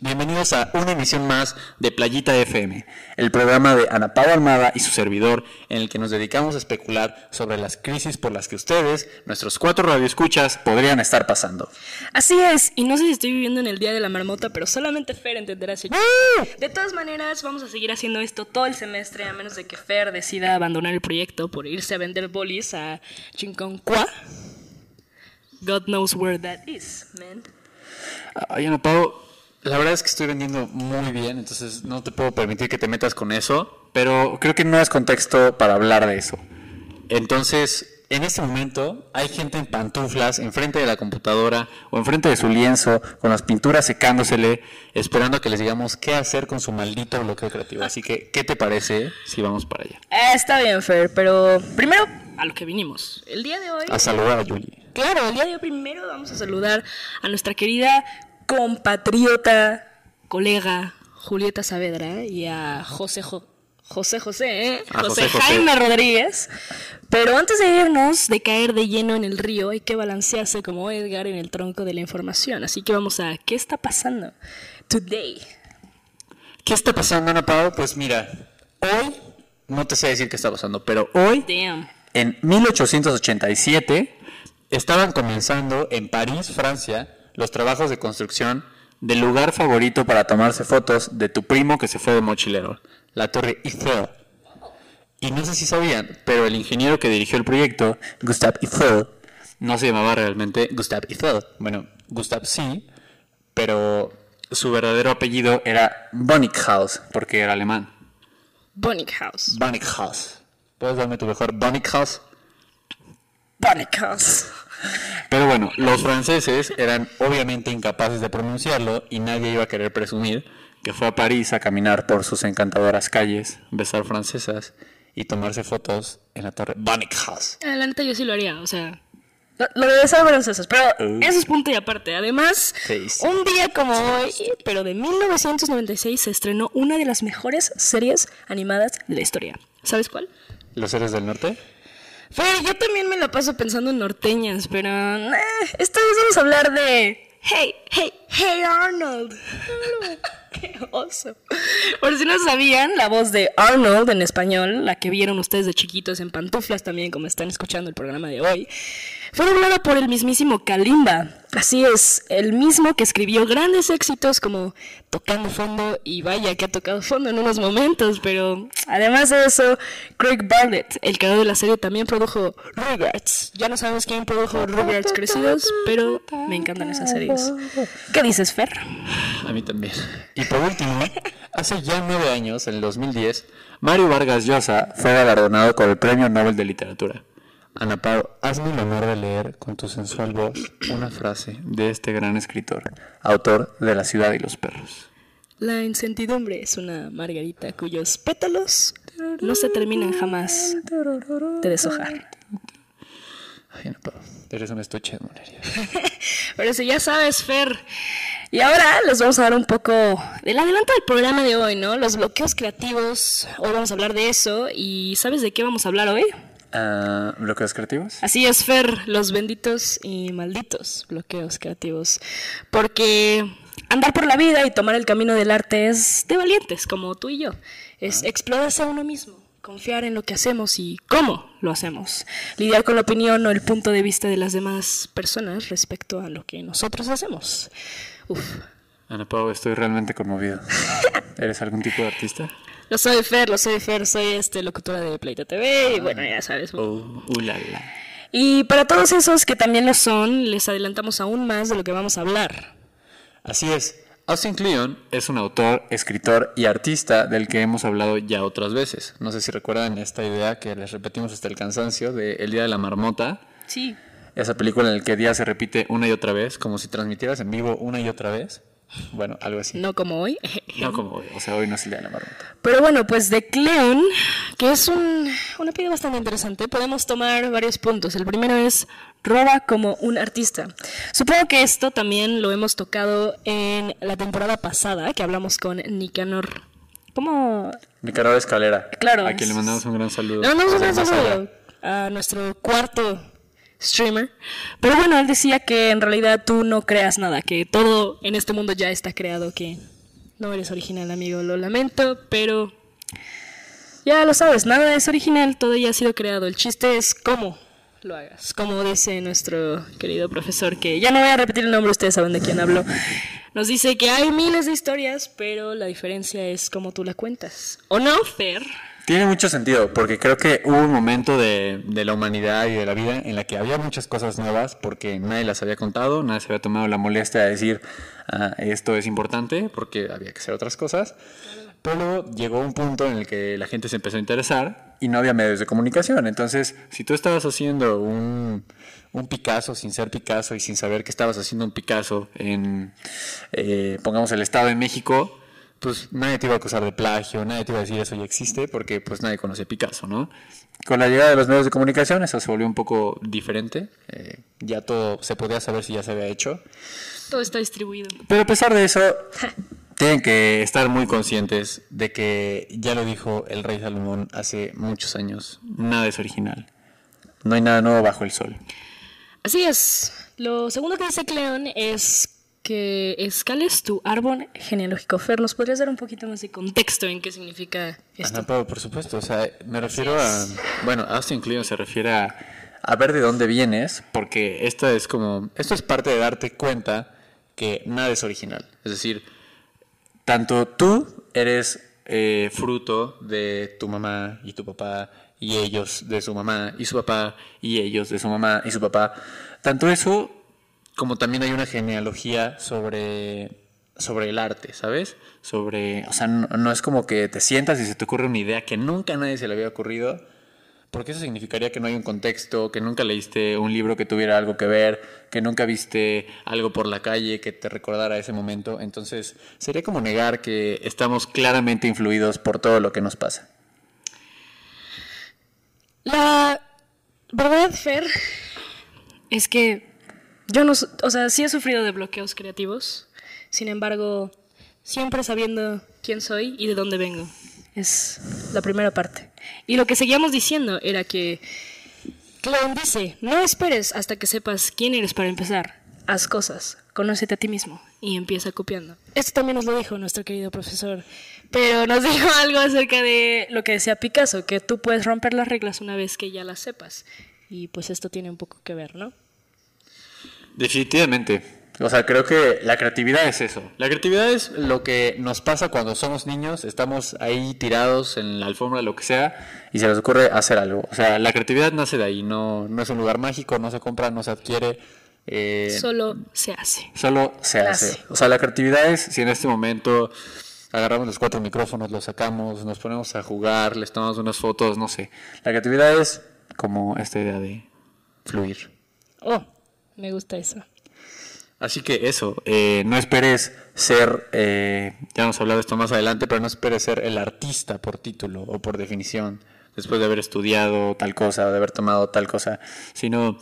Bienvenidos a una emisión más de Playita FM, el programa de Ana Paula Armada y su servidor, en el que nos dedicamos a especular sobre las crisis por las que ustedes, nuestros cuatro radioescuchas, podrían estar pasando. Así es, y no sé si estoy viviendo en el día de la marmota, pero solamente Fer entenderá ese De todas maneras, vamos a seguir haciendo esto todo el semestre, a menos de que Fer decida abandonar el proyecto por irse a vender bolis a Chinconcua. God knows where that is, man. Ay, Ana Pau, la verdad es que estoy vendiendo muy bien, entonces no te puedo permitir que te metas con eso, pero creo que no es contexto para hablar de eso. Entonces, en este momento hay gente en pantuflas enfrente de la computadora o enfrente de su lienzo con las pinturas secándosele, esperando a que les digamos qué hacer con su maldito bloqueo creativo. Así que, ¿qué te parece si vamos para allá? Eh, está bien, Fer, pero primero a lo que vinimos. El día de hoy... A saludar a Julie. Claro, el día de hoy primero vamos a saludar a nuestra querida compatriota, colega Julieta Saavedra y a José José José, ¿eh? José, José José. Jaime Rodríguez. Pero antes de irnos, de caer de lleno en el río, hay que balancearse como Edgar en el tronco de la información. Así que vamos a ¿qué está pasando today? ¿Qué está pasando, Ana Pau? Pues mira, hoy, no te sé decir qué está pasando, pero hoy, Damn. en 1887, estaban comenzando en París, Francia, los trabajos de construcción del lugar favorito para tomarse fotos de tu primo que se fue de mochilero, la Torre Eiffel. Y no sé si sabían, pero el ingeniero que dirigió el proyecto, Gustave Eiffel, no se llamaba realmente Gustave Eiffel. Bueno, Gustave sí, pero su verdadero apellido era Bonnickhaus, porque era alemán. Bonnickhaus. Bonnickhaus. ¿Puedes darme tu mejor Bonnickhaus? Bonnickhaus. Pero bueno, los franceses eran obviamente incapaces de pronunciarlo y nadie iba a querer presumir que fue a París a caminar por sus encantadoras calles, besar francesas y tomarse fotos en la torre Bonnickhaus. Ah, La neta yo sí lo haría, o sea... Lo, lo de besar francesas, pero Uh. eso es punto y aparte. Además, un día como hoy, pero de 1996, se estrenó una de las mejores series animadas de la historia. ¿Sabes cuál? ¿Los héroes del norte? Fer, yo también me la paso pensando en norteñas, pero... eh, esta vez vamos a hablar de... Hey, hey, hey Arnold. Qué oso. Por si no sabían, la voz de Arnold en español, la que vieron ustedes de chiquitos en pantuflas también, como están escuchando el programa de hoy, fue doblada por el mismísimo Kalimba. Así es, el mismo que escribió grandes éxitos como Tocando Fondo y vaya que ha tocado fondo en unos momentos, pero además de eso, Craig Bartlett, el creador de la serie, también produjo Rugrats. Ya no sabemos quién produjo Rugrats crecidos, pero me encantan esas series. ¿Qué dices, Fer? A mí también. Y por último, hace ya nueve años, en el 2010, Mario Vargas Llosa fue galardonado con el Premio Nobel de Literatura. Ana Pau, hazme el honor de leer con tu sensual voz una frase de este gran escritor, autor de La ciudad y los perros. La incertidumbre es una margarita cuyos pétalos no se terminan jamás de deshojar. Ay, Ana Pau, eres un estuche de monería. Pero si ya sabes, Fer. Y ahora les vamos a dar un poco del adelanto del programa de hoy, ¿no? Los bloqueos creativos. Hoy vamos a hablar de eso. ¿Y sabes de qué vamos a hablar hoy? Ah, ¿Bloqueos creativos? Así es, Fer, los benditos y malditos bloqueos creativos. Porque andar por la vida y tomar el camino del arte es de valientes, como tú y yo. Es explorarse a uno mismo, confiar en lo que hacemos y cómo lo hacemos. Lidiar con la opinión o el punto de vista de las demás personas respecto a lo que nosotros hacemos. Uf. Ana Pau, estoy realmente conmovido. ¿Eres algún tipo de artista? Lo soy Fer, lo soy Fer, soy este locutora de Pleita TV y bueno, ya sabes. Oh, ulala. Y para todos esos que también lo son, les adelantamos aún más de lo que vamos a hablar. Así es. Austin Kleon es un autor, escritor y artista del que hemos hablado ya otras veces. No sé si recuerdan esta idea que les repetimos hasta el cansancio de El Día de la Marmota. Sí. Esa película en la que día se repite una y otra vez, como si transmitieras en vivo una y otra vez. Bueno, algo así. No como hoy. No como hoy, o sea, hoy no es el Día de la Marmota. Pero bueno, pues de Cleon, que es un, una pieza bastante interesante, podemos tomar varios puntos. El primero es roba como un artista. Supongo que esto también lo hemos tocado en la temporada pasada, que hablamos con Nicanor. ¿Cómo? Nicaragua Escalera. Claro. A quien le mandamos un gran saludo. Le mandamos un gran saludo a nuestro cuarto streamer. Pero bueno, él decía que en realidad tú no creas nada, que todo en este mundo ya está creado, que no eres original, amigo, lo lamento, pero ya lo sabes, nada es original, todo ya ha sido creado. El chiste es cómo lo hagas. Como dice nuestro querido profesor, que ya no voy a repetir el nombre, ustedes saben de quién hablo. Nos dice que hay miles de historias, pero la diferencia es cómo tú la cuentas. ¿O no, Fer? Tiene mucho sentido, porque creo que hubo un momento de, la humanidad y de la vida en la que había muchas cosas nuevas porque nadie las había contado, nadie se había tomado la molestia de decir ah, esto es importante porque había que hacer otras cosas. Pero llegó un punto en el que la gente se empezó a interesar y no había medios de comunicación. Entonces, si tú estabas haciendo un, un Picasso sin ser Picasso y sin saber que estabas haciendo un Picasso en, eh, pongamos, el Estado de México, pues nadie te iba a acusar de plagio, nadie te iba a decir eso ya existe, porque pues nadie conoce Picasso, ¿no? Con la llegada de los medios de comunicación eso se volvió un poco diferente, eh, ya todo se podía saber si ya se había hecho. Todo está distribuido. Pero a pesar de eso, tienen que estar muy conscientes de que ya lo dijo el rey Salomón hace muchos años, nada es original, no hay nada nuevo bajo el sol. Así es, lo segundo que dice Cleon es que escales tu árbol genealógico. Fer, ¿nos podrías dar un poquito más de contexto en qué significa esto? Ajá, pero por supuesto, o sea, me refiero a... Bueno, Austin Kleon se refiere a, a ver de dónde vienes, porque esto es como... Esto es parte de darte cuenta que nada es original. Es decir, tanto tú eres eh, fruto de tu mamá y tu papá y ellos de su mamá y su papá y ellos de su mamá y su papá. Tanto eso como también hay una genealogía sobre, sobre el arte, ¿sabes? Sobre, o sea, no, no, es como que te sientas y se te ocurre una idea que nunca a nadie se le había ocurrido, porque eso significaría que no hay un contexto, que nunca leíste un libro que tuviera algo que ver, que nunca viste algo por la calle que te recordara ese momento. Entonces, sería como negar que estamos claramente influidos por todo lo que nos pasa. La verdad, Fer, es que yo no, o sea, sí he sufrido de bloqueos creativos, sin embargo, siempre sabiendo quién soy y de dónde vengo. Es la primera parte. Y lo que seguíamos diciendo era que Clown dice, no esperes hasta que sepas quién eres para empezar. Haz cosas, conócete a ti mismo y empieza copiando. Esto también nos lo dijo nuestro querido profesor, pero nos dijo algo acerca de lo que decía Picasso, que tú puedes romper las reglas una vez que ya las sepas. Y pues esto tiene un poco que ver, ¿no? Definitivamente. O sea, creo que la creatividad es eso. La creatividad es lo que nos pasa cuando somos niños, estamos ahí tirados en la alfombra, lo que sea, y se nos ocurre hacer algo. O sea, la creatividad nace de ahí, no, no es un lugar mágico, no se compra, no se adquiere. Eh, solo se hace. Solo se hace. hace. O sea, la creatividad es si en este momento agarramos los cuatro micrófonos, los sacamos, nos ponemos a jugar, les tomamos unas fotos, no sé. La creatividad es como esta idea de fluir. Oh, me gusta eso. Así que eso, eh, no esperes ser, eh, ya vamos a hablar de esto más adelante, pero no esperes ser el artista por título o por definición, después de haber estudiado tal cosa o de haber tomado tal cosa, sino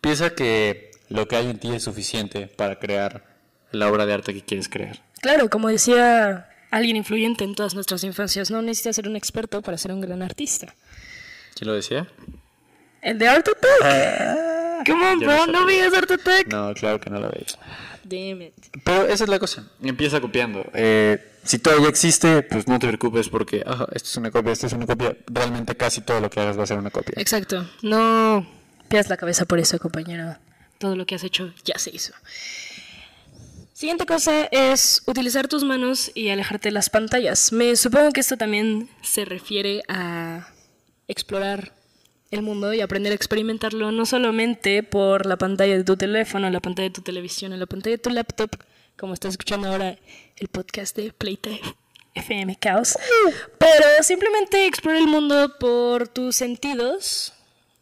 piensa que lo que hay en ti es suficiente para crear la obra de arte que quieres crear. Claro, como decía alguien influyente en todas nuestras infancias, no necesitas ser un experto para ser un gran artista. ¿Quién lo decía? El de Art Attack. Come on, bro, ¿no veías Art Attack? No, claro que no lo veía. Damn it. Pero esa es la cosa. Empieza copiando. Eh, si todavía existe, pues no te preocupes porque ah, esto es una copia, esto es una copia. Realmente casi todo lo que hagas va a ser una copia. Exacto. No pierdas la cabeza por eso, compañero. Todo lo que has hecho ya se hizo. Siguiente cosa es utilizar tus manos y alejarte de las pantallas. Me supongo que esto también se refiere a explorar el mundo y aprender a experimentarlo no solamente por la pantalla de tu teléfono, la pantalla de tu televisión, la pantalla de tu laptop, como estás escuchando ahora el podcast de Playtime FM Chaos, pero simplemente explorar el mundo por tus sentidos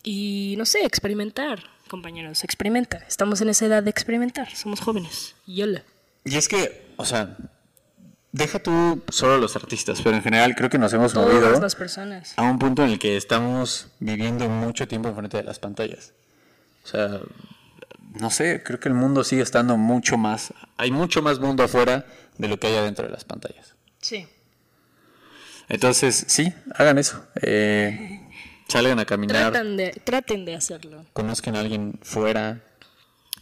y no sé, experimentar, compañeros, experimenta. Estamos en esa edad de experimentar, somos jóvenes. Yola. Y es que, o sea, deja tú solo los artistas, pero en general creo que nos hemos Todas movido las personas. a un punto en el que estamos viviendo mucho tiempo enfrente de las pantallas. O sea, no sé, creo que el mundo sigue estando mucho más, hay mucho más mundo afuera de lo que hay adentro de las pantallas. Sí. Entonces, sí, hagan eso. Eh, salgan a caminar, Tratan de, traten de hacerlo. conozcan a alguien fuera.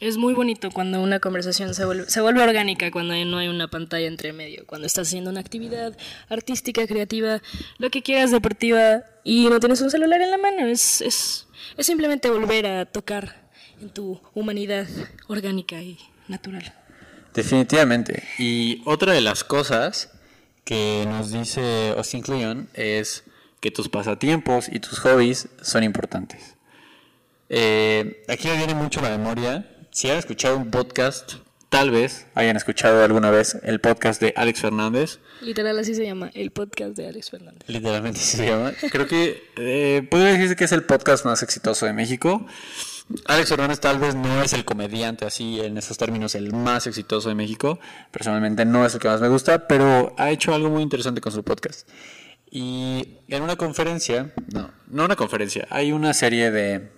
Es muy bonito cuando una conversación se vuelve, se vuelve orgánica, cuando no hay una pantalla entre medio, cuando estás haciendo una actividad artística, creativa, lo que quieras, deportiva, y no tienes un celular en la mano. Es, es, es simplemente volver a tocar en tu humanidad orgánica y natural. Definitivamente. Y otra de las cosas que nos dice Austin Kleon es que tus pasatiempos y tus hobbies son importantes. Eh, aquí me viene mucho la memoria. Si han escuchado un podcast, tal vez hayan escuchado alguna vez el podcast de Alex Fernández. Literal así se llama, el podcast de Alex Fernández. Literalmente así se llama. Creo que eh, podría decirse que es el podcast más exitoso de México. Alex Fernández tal vez no es el comediante así en esos términos el más exitoso de México. Personalmente no es el que más me gusta, pero ha hecho algo muy interesante con su podcast. Y en una conferencia, no, no una conferencia, hay una serie de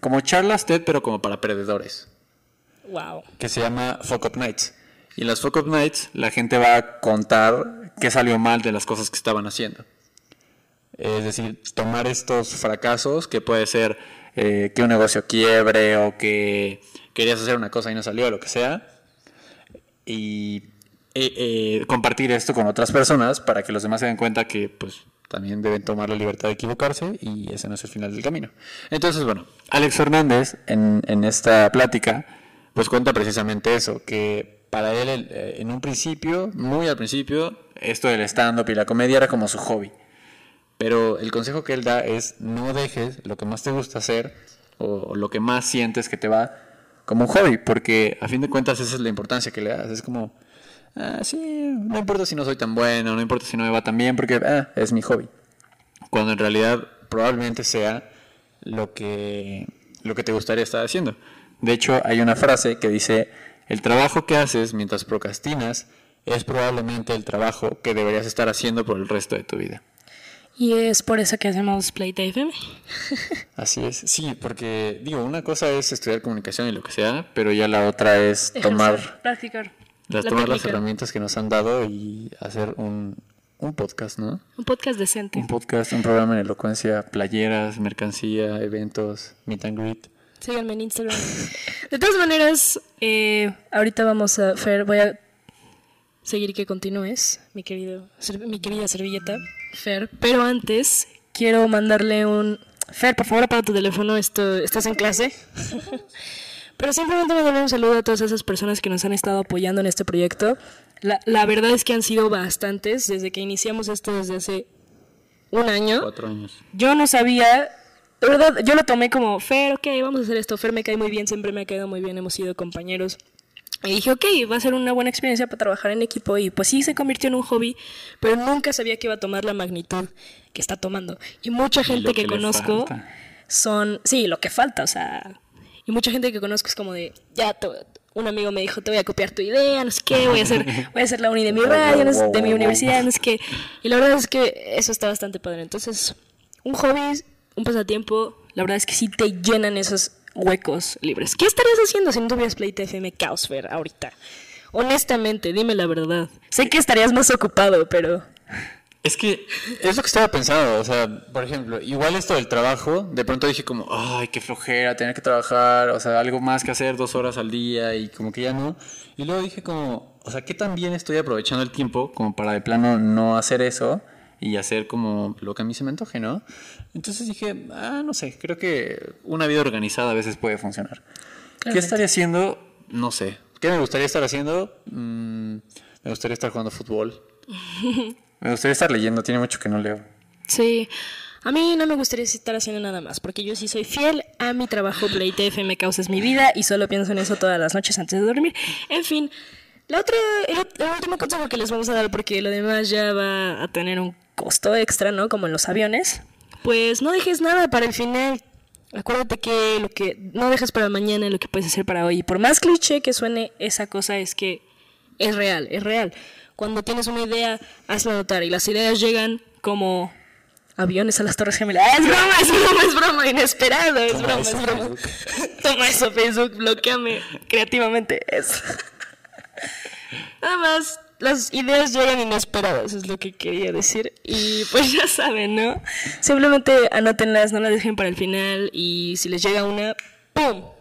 como charlas TED pero como para perdedores Wow. que se llama Fuck Up Nights. Y en las Fuck Up Nights la gente va a contar qué salió mal de las cosas que estaban haciendo. Es decir, tomar estos fracasos, que puede ser eh, que un negocio quiebre o que querías hacer una cosa y no salió, lo que sea, y eh, eh, compartir esto con otras personas para que los demás se den cuenta que pues también deben tomar la libertad de equivocarse y ese no es el final del camino. Entonces, bueno, Alex Fernández en, en esta plática pues cuenta precisamente eso, que para él eh, en un principio, muy al principio, esto del stand-up y la comedia era como su hobby. Pero el consejo que él da es no dejes lo que más te gusta hacer o lo que más sientes que te va como un hobby, porque a fin de cuentas esa es la importancia que le das. Es como, ah, sí, no importa si no soy tan bueno, no importa si no me va tan bien, porque ah, es mi hobby. Cuando en realidad probablemente sea lo que, lo que te gustaría estar haciendo. De hecho, hay una frase que dice, el trabajo que haces mientras procrastinas es probablemente el trabajo que deberías estar haciendo por el resto de tu vida. Y es por eso que hacemos Playtime FM. Así es, sí, porque digo, una cosa es estudiar comunicación y lo que sea, pero ya la otra es tomar, practicar. las, la tomar las herramientas que nos han dado y hacer un, un podcast, ¿no? Un podcast decente. Un podcast, un programa en elocuencia, playeras, mercancía, eventos, meet and greet. Síganme en Instagram. De todas maneras, eh, ahorita vamos a Fer, voy a seguir que continúes, mi querido, mi querida servilleta, Fer. Pero antes quiero mandarle un Fer, por favor apaga tu teléfono, esto, estás en clase. Pero simplemente mandarle un saludo a todas esas personas que nos han estado apoyando en este proyecto. La, la verdad es que han sido bastantes desde que iniciamos esto desde hace un año. Cuatro años. Yo no sabía, de verdad, yo lo tomé como, Fer, ok, vamos a hacer esto. Fer me cae muy bien, siempre me ha caído muy bien, hemos sido compañeros. Y dije, ok, va a ser una buena experiencia para trabajar en equipo. Y pues sí, se convirtió en un hobby, pero nunca sabía que iba a tomar la magnitud que está tomando. Y mucha gente lo que, que conozco falta. son, sí, lo que falta, o sea, y mucha gente que conozco es como de, ya, te- un amigo me dijo, te voy a copiar tu idea, no sé qué, voy a hacer, voy a hacer la uni de mi radio, no sé- de mi universidad, no sé qué. Y la verdad es que eso está bastante padre. Entonces, un hobby, un pasatiempo, la verdad es que sí te llenan esos huecos libres. ¿Qué estarías haciendo si no tuvieras Playtime FM Caosfer ahorita? Honestamente, dime la verdad. Sé que estarías más ocupado, pero... Es que es lo que estaba pensando, o sea, por ejemplo, igual esto del trabajo, de pronto dije como, ay, qué flojera, tener que trabajar, o sea, algo más que hacer dos horas al día y como que ya no. Y luego dije como, o sea, ¿qué tan bien estoy aprovechando el tiempo como para de plano no hacer eso y hacer como lo que a mí se me antoje, ¿no? Entonces dije, ah, no sé, creo que una vida organizada a veces puede funcionar. ¿Qué estaría haciendo? No sé. ¿Qué me gustaría estar haciendo? Mm, me gustaría estar jugando fútbol. Me gustaría estar leyendo, tiene mucho que no leo. Sí, a mí no me gustaría estar haciendo nada más, porque yo sí soy fiel a mi trabajo. Playtime FM causa es mi vida y solo pienso en eso todas las noches antes de dormir. En fin, la otra, el, el último consejo que les vamos a dar, porque lo demás ya va a tener un costo extra, ¿no? Como en los aviones. Pues no dejes nada para el final. Acuérdate que lo que no dejes para mañana lo que puedes hacer para hoy. Y por más cliché que suene esa cosa, es que es real, es real. Cuando tienes una idea, hazla notar. Y las ideas llegan como aviones a las Torres Gemelas. ¡Ah, es broma, es broma, es broma! Inesperado, es Toma broma, eso, es broma. Facebook. Toma eso, Facebook, bloqueame creativamente. Es. Nada más, las ideas llegan inesperadas, es lo que quería decir. Y pues ya saben, ¿no? Simplemente anótenlas, no las dejen para el final. Y si les llega una, ¡pum!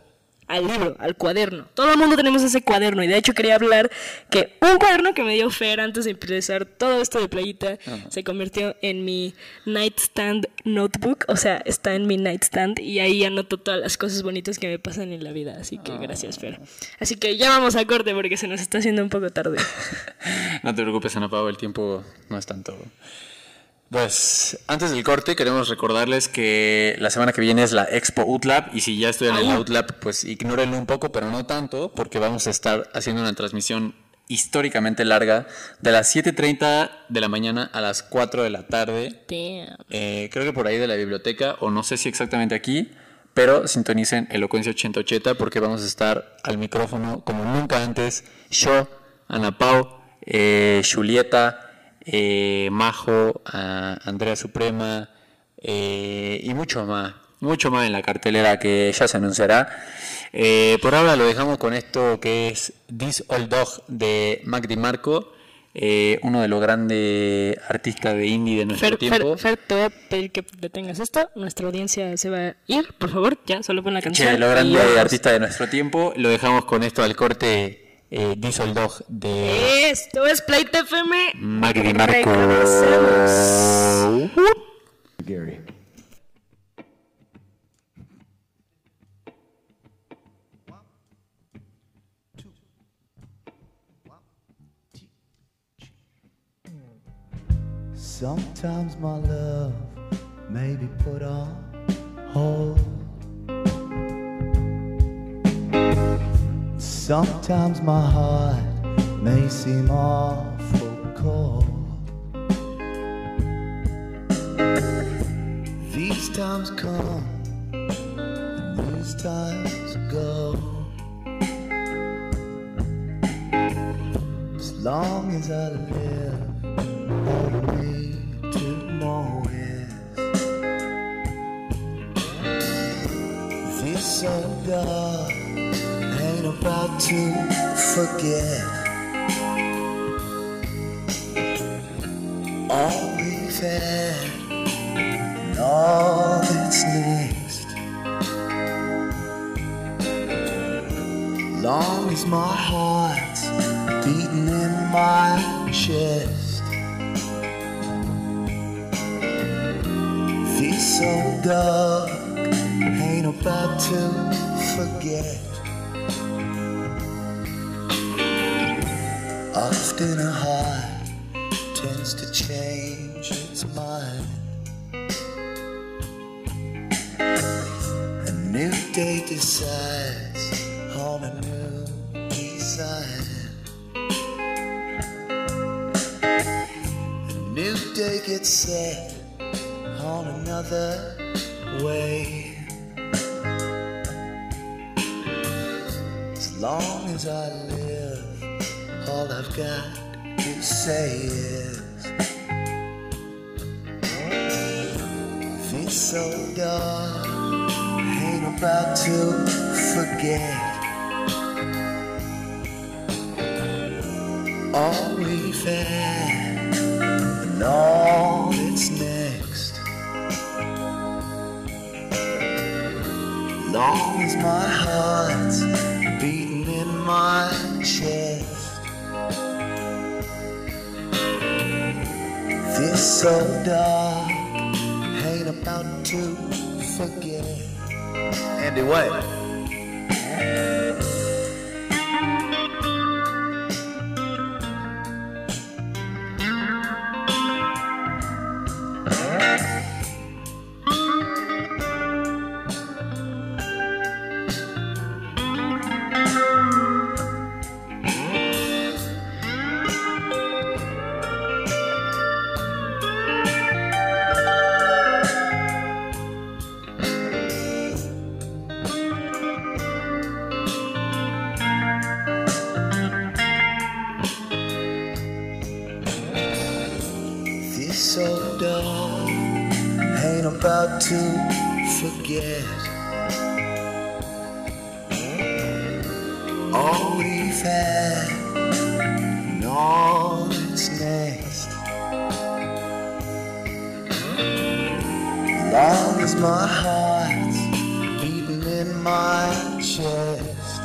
Al libro, al cuaderno. Todo el mundo tenemos ese cuaderno y de hecho quería hablar que un cuaderno que me dio Fer antes de empezar todo esto de playita se convirtió en mi nightstand notebook, o sea, está en mi nightstand y ahí anoto todas las cosas bonitas que me pasan en la vida, así que gracias Fer. Así que ya vamos a corte porque se nos está haciendo un poco tarde. no te preocupes, Ana Pau, el tiempo no es tanto. Pues antes del corte queremos recordarles que la semana que viene es la Expo UTLAB y si ya estoy en el UTLAB pues ignórenlo un poco pero no tanto porque vamos a estar haciendo una transmisión históricamente larga de las 7.30 de la mañana a las 4 de la tarde. Eh, creo que por ahí de la biblioteca o no sé si exactamente aquí pero sintonicen Elocuencia 880 porque vamos a estar al micrófono como nunca antes. Yo, Ana Pau, eh, Julieta, eh, Majo, Andrea Suprema eh, y mucho más, mucho más en la cartelera que ya se anunciará. Eh, por ahora lo dejamos con esto que es This Old Dog de Mac DiMarco, eh, uno de los grandes artistas de indie de nuestro tiempo. Fer, te voy a pedir que detengas esto, nuestra audiencia se va a ir, por favor, ya, solo pon la canción. Che, lo grande artista de nuestro tiempo, lo dejamos con esto al corte eh, Diesel Dog de. Esto es Play FM. Magri Marco. Gary. Sometimes my love may be put on hold. Sometimes my heart may seem awful cold. These times come, and these times go. As long as I live, all I need to know is this old God ain't about to forget all we've had and all that's next. Long as my heart's beating in my chest. This old dog ain't about to forget. Often a heart tends to change its mind. A new day decides on a new design. A new day gets set on another way. As long as I live all I've got to say is This so dog ain't about to forget. All we've had and all that's next. Long as my heart's This old dog ain't about to forget. Andy Way. ain't about to forget all we've had and all that's next. Long as my heart's beating in my chest,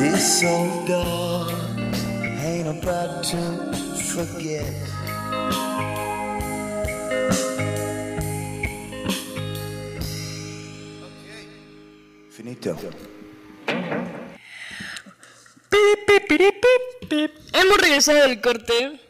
this old dog ain't about to forget. Finito. Hemos regresado del corte.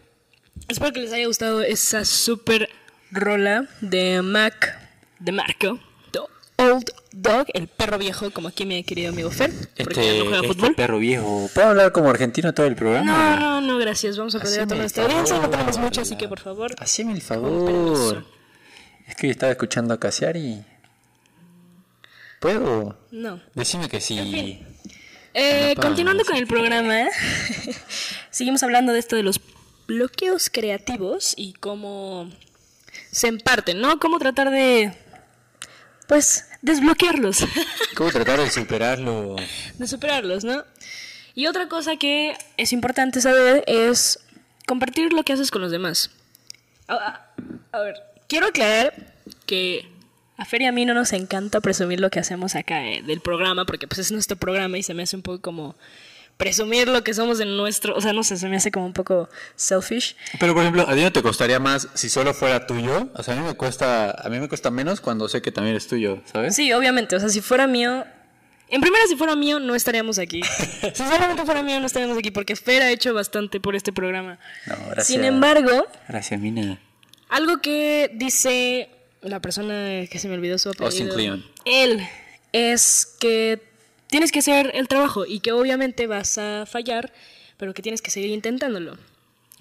Espero que les haya gustado esa super rola de Mac, de Marco, The Old Dog, el perro viejo, como aquí mi querido amigo Fer, porque ya no juega este fútbol. perro viejo. ¿Puedo hablar como argentino todo el programa? No, no, no, gracias. Vamos a perder a toda nuestra audiencia. No tenemos mucho, así que por favor. Haceme el favor. Es que estaba escuchando a Casiari. ¿Puedo? No. Decime que sí. Eh, No, continuando para, con el programa, seguimos hablando de esto de los bloqueos creativos y cómo se imparten, ¿no? Cómo tratar de, pues, desbloquearlos, ¿Cómo tratar de superarlo? de superarlos, ¿no? Y otra cosa que es importante saber es compartir lo que haces con los demás. A, a- a ver, quiero aclarar que a Fer y a mí no nos encanta presumir lo que hacemos acá eh, del programa, porque pues es nuestro programa y se me hace un poco como presumir lo que somos en nuestro, o sea, no sé, se me hace como un poco selfish. Pero por ejemplo, ¿a ti no te costaría más si solo fuera tuyo? O sea, a mí me cuesta, a mí me cuesta menos cuando sé que también es tuyo, ¿sabes? Sí, obviamente, o sea, si fuera mío, en primera si fuera mío no estaríamos aquí. si solamente fuera mío no estaríamos aquí, porque Fer ha hecho bastante por este programa. No, gracias. Sin embargo, Gracias, Mina. Algo que dice la persona que se me olvidó su apellido. Austin Kleon. Él es que tienes que hacer el trabajo y que obviamente vas a fallar, pero que tienes que seguir intentándolo.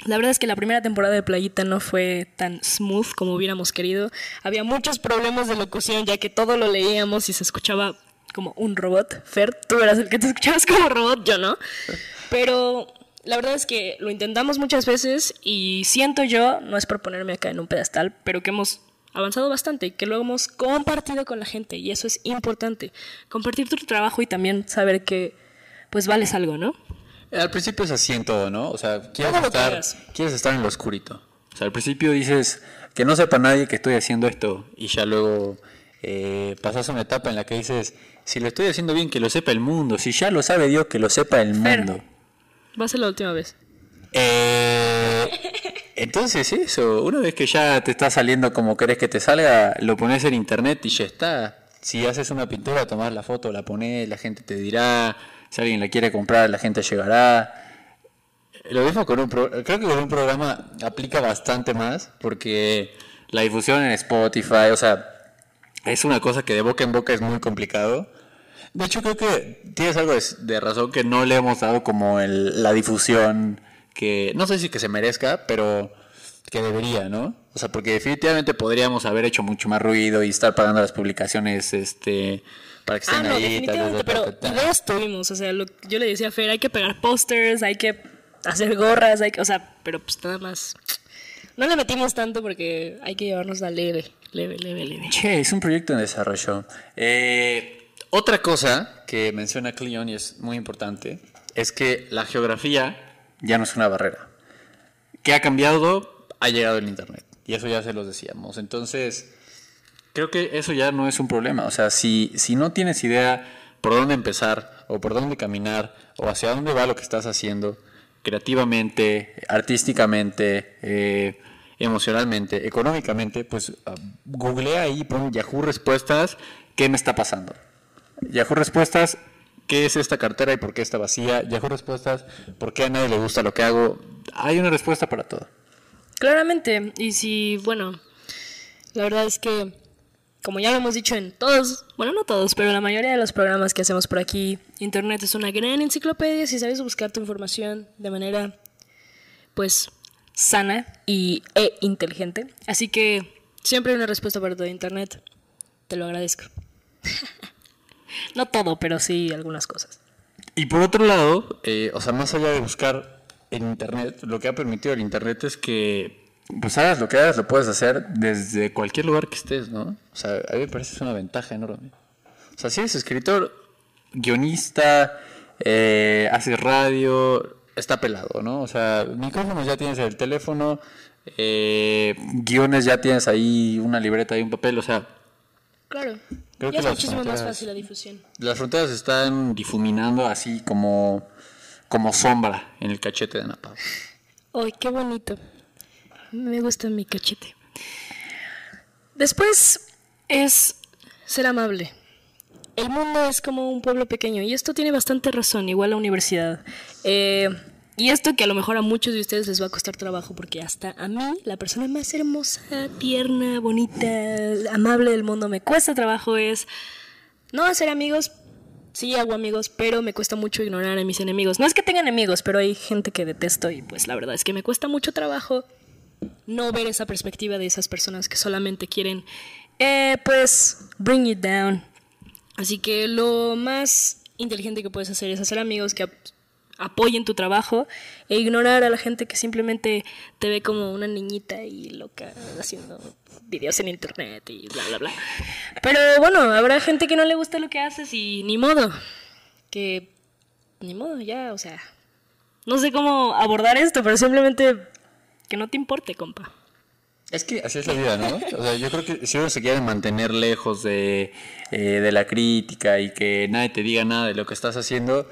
La verdad es que la primera temporada de Playita no fue tan smooth como hubiéramos querido. Había muchos problemas de locución ya que todo lo leíamos y se escuchaba como un robot. Fer, tú eras el que te escuchabas como robot, yo no. Pero la verdad es que lo intentamos muchas veces y siento yo, no es por ponerme acá en un pedestal, pero que hemos avanzado bastante y que lo hemos compartido con la gente y eso es importante. Compartir tu trabajo y también saber que pues vales algo, ¿no? Al principio es así en todo, ¿no? O sea, quieres estar, quieres estar en lo oscurito. O sea, al principio dices que no sepa nadie que estoy haciendo esto y ya luego eh, pasas una etapa en la que dices, si lo estoy haciendo bien, que lo sepa el mundo. Si ya lo sabe Dios, que lo sepa el mundo. Va a ser la última vez. Eh, entonces eso, una vez que ya te está saliendo como querés que te salga, lo pones en internet y ya está. Si haces una pintura, tomás la foto, la pones, la gente te dirá, si alguien la quiere comprar, la gente llegará. Lo mismo con un pro- creo que con un programa aplica bastante más porque la difusión en Spotify, o sea, es una cosa que de boca en boca es muy complicado. De hecho, creo que tienes algo de, de razón que no le hemos dado como el- la difusión que, no sé si que se merezca, pero que debería, ¿no? O sea, porque definitivamente podríamos haber hecho mucho más ruido y estar pagando las publicaciones, este, para que estén Ah, no, ahí. definitivamente, pero ideas tuvimos. O sea, lo- yo le decía a Fer, hay que pegar pósters, hay que hacer gorras, hay que, o sea, pero pues nada más. No le metimos tanto porque hay que llevarnos la leve, leve, leve, leve. Che, es un proyecto en desarrollo. Eh, otra cosa que menciona Cleon y es muy importante es que la geografía ya no es una barrera. ¿Qué ha cambiado? Ha llegado el Internet. Y eso ya se los decíamos. Entonces, creo que eso ya no es un problema. O sea, si, si no tienes idea por dónde empezar o por dónde caminar o hacia dónde va lo que estás haciendo, creativamente, artísticamente, eh, emocionalmente, económicamente, pues ah, googlea ahí, pon Yahoo Respuestas, ¿qué me está pasando? Yahoo Respuestas, ¿qué es esta cartera y por qué está vacía? Yahoo Respuestas, ¿por qué a nadie le gusta lo que hago? Hay una respuesta para todo. Claramente, y si, bueno, la verdad es que, como ya lo hemos dicho en todos, bueno, no todos, pero la mayoría de los programas que hacemos por aquí, Internet es una gran enciclopedia si sabes buscar tu información de manera, pues, sana y, e inteligente. Así que siempre hay una respuesta para todo Internet. Te lo agradezco. no todo, pero sí algunas cosas. Y por otro lado, eh, o sea, más allá de buscar en Internet, lo que ha permitido el Internet es que, pues hagas lo que hagas, lo puedes hacer desde cualquier lugar que estés, ¿no? O sea, a mí me parece es una ventaja enorme. O sea, si eres escritor, guionista, eh, haces radio, está pelado, ¿no? O sea, micrófonos ya tienes en el teléfono, eh, guiones ya tienes ahí una libreta y un papel, o sea, Claro. Creo ya que es muchísimo más fácil la difusión. las fronteras están difuminando así como, como sombra en el cachete de Ana. Ay, qué bonito. Me gusta mi cachete. Después es ser amable. El mundo es como un pueblo pequeño y esto tiene bastante razón, igual la universidad. Eh, y esto que a lo mejor a muchos de ustedes les va a costar trabajo porque hasta a mí, la persona más hermosa, tierna, bonita, amable del mundo, me cuesta trabajo es no hacer amigos. Sí, hago amigos, pero me cuesta mucho ignorar a mis enemigos. No es que tenga enemigos, pero hay gente que detesto y pues la verdad es que me cuesta mucho trabajo no ver esa perspectiva de esas personas que solamente quieren, eh, pues, bring it down. Así que lo más inteligente que puedes hacer es hacer amigos que apoyen tu trabajo e ignorar a la gente que simplemente te ve como una niñita y loca haciendo videos en internet y bla, bla, bla. Pero bueno, habrá gente que no le gusta lo que haces y ni modo. Que ni modo, ya, o sea, no sé cómo abordar esto, pero simplemente que no te importe, compa. Es que así es la vida, ¿no? O sea, yo creo que si uno se quiere mantener lejos de, eh, de la crítica y que nadie te diga nada de lo que estás haciendo,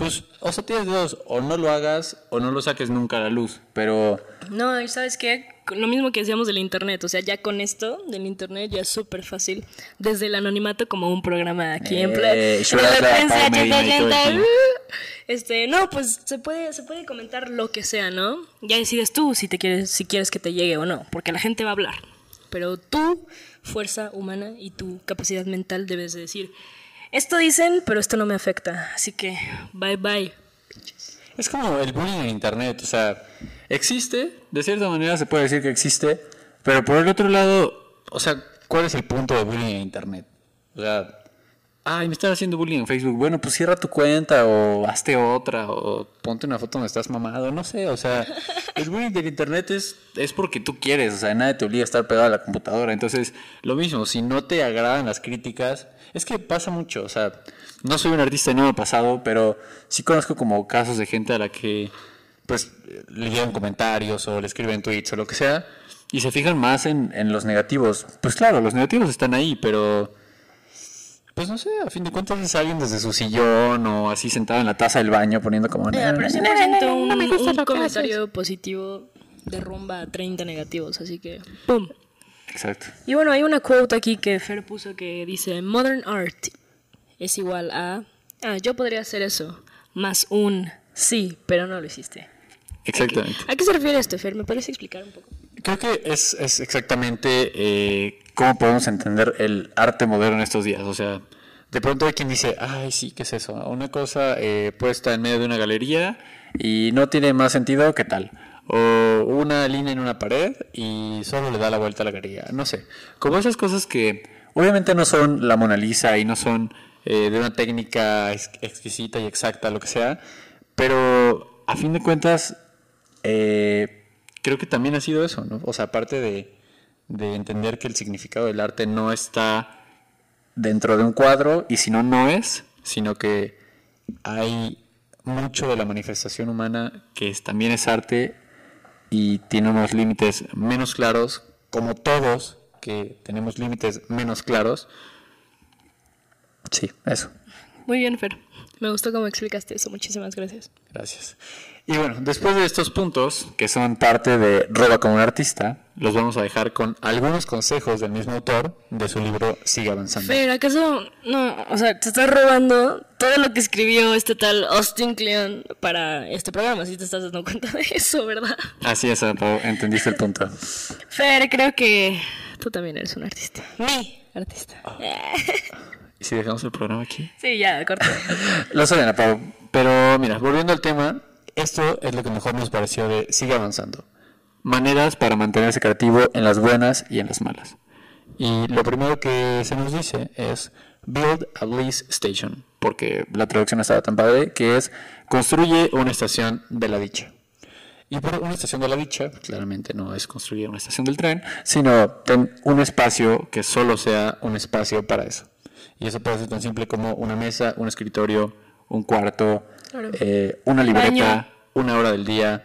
pues, o sea, tienes dos, o no lo hagas o no lo saques nunca a la luz, pero... No, y sabes qué, lo mismo que decíamos del internet, o sea, ya con esto del internet ya es súper fácil, desde el anonimato como un programa aquí en, pla- Eh, en shout la out a prensa, Pau Medina y todo el 80, team. este, no, pues se puede, se puede comentar lo que sea, ¿no? Ya decides tú si te quieres, si quieres que te llegue o no, porque la gente va a hablar. Pero tu fuerza humana y tu capacidad mental debes de decir, esto dicen, pero esto no me afecta, así que bye bye. Es como el bullying en internet, o sea, existe, de cierta manera se puede decir que existe, pero por el otro lado, o sea, ¿cuál es el punto de bullying en internet? O sea, ay, me están haciendo bullying en Facebook, bueno, pues cierra tu cuenta o hazte otra o ponte una foto donde estás mamado, no sé, o sea, el bullying del internet es, es porque tú quieres, o sea, nadie te obliga a estar pegado a la computadora, entonces, lo mismo, si no te agradan las críticas, es que pasa mucho, o sea, no soy un artista y no me ha pasado, pero sí conozco como casos de gente a la que pues le llegan comentarios o le escriben tweets o lo que sea y se fijan más en, en los negativos. Pues claro, los negativos están ahí, pero pues no sé, a fin de cuentas es alguien desde su sillón o así sentado en la taza del baño poniendo como... Mira, pero "No, 100% un, un comentario positivo derrumba a 30 negativos, así que ¡pum! Exacto. Y bueno, hay una quote aquí que Fer puso que dice, Modern art es igual a... Ah, yo podría hacer eso, más un sí, pero no lo hiciste. Exactamente. ¿A qué se refiere esto, Fer? ¿Me puedes explicar un poco? Creo que es, es exactamente eh, cómo podemos entender el arte moderno en estos días. O sea, de pronto hay quien dice, ay, sí, ¿qué es eso? Una cosa eh, puesta en medio de una galería y no tiene más sentido que tal. O una línea en una pared y solo le da la vuelta a la galería. No sé. Como esas cosas que obviamente no son la Mona Lisa y no son eh, de una técnica ex- exquisita y exacta, lo que sea. Pero a fin de cuentas, eh, creo que también ha sido eso, ¿no? O sea, aparte de, de entender que el significado del arte no está dentro de un cuadro y si no, no es, sino que hay mucho de la manifestación humana que también es arte y tiene unos límites menos claros, como todos que tenemos límites menos claros. Sí, eso. Muy bien, Fer. Me gustó cómo explicaste eso. Muchísimas gracias. Gracias. Y bueno, después de estos puntos, que son parte de Roba como un artista, los vamos a dejar con algunos consejos del mismo autor de su libro Sigue avanzando. Fer, ¿acaso no? O sea, te estás robando todo lo que escribió este tal Austin Kleon para este programa. Si te estás dando cuenta de eso, ¿verdad? Así es, entendiste el punto. Fer, creo que tú también eres un artista. Mi artista. ¿Y si dejamos el programa aquí? Sí, ya, corto. Lo Pau. Pero mira, volviendo al tema, esto es lo que mejor nos pareció de Sigue avanzando. Maneras para mantenerse creativo en las buenas y en las malas. Y lo primero que se nos dice es Build a Bliss Station, porque la traducción estaba tan padre, que es construye una estación de la dicha. Y por una estación de la dicha, claramente no es construir una estación del tren, sino ten un espacio que solo sea un espacio para eso. Y eso puede ser tan simple como una mesa, un escritorio, un cuarto, Claro. eh, una libreta, una hora del día,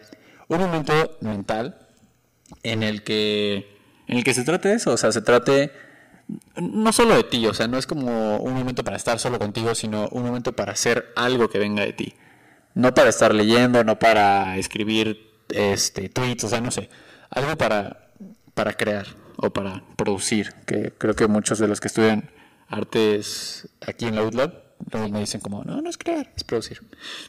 un momento mental en el que en el que se trate de eso, o sea, se trate no solo de ti, o sea, no es como un momento para estar solo contigo, sino un momento para hacer algo que venga de ti. No para estar leyendo, no para escribir este tweets, o sea, no sé, algo para para crear o para producir, que creo que muchos de los que estudian artes aquí en la UTLAB luego me dicen como, no, no es crear, es producir.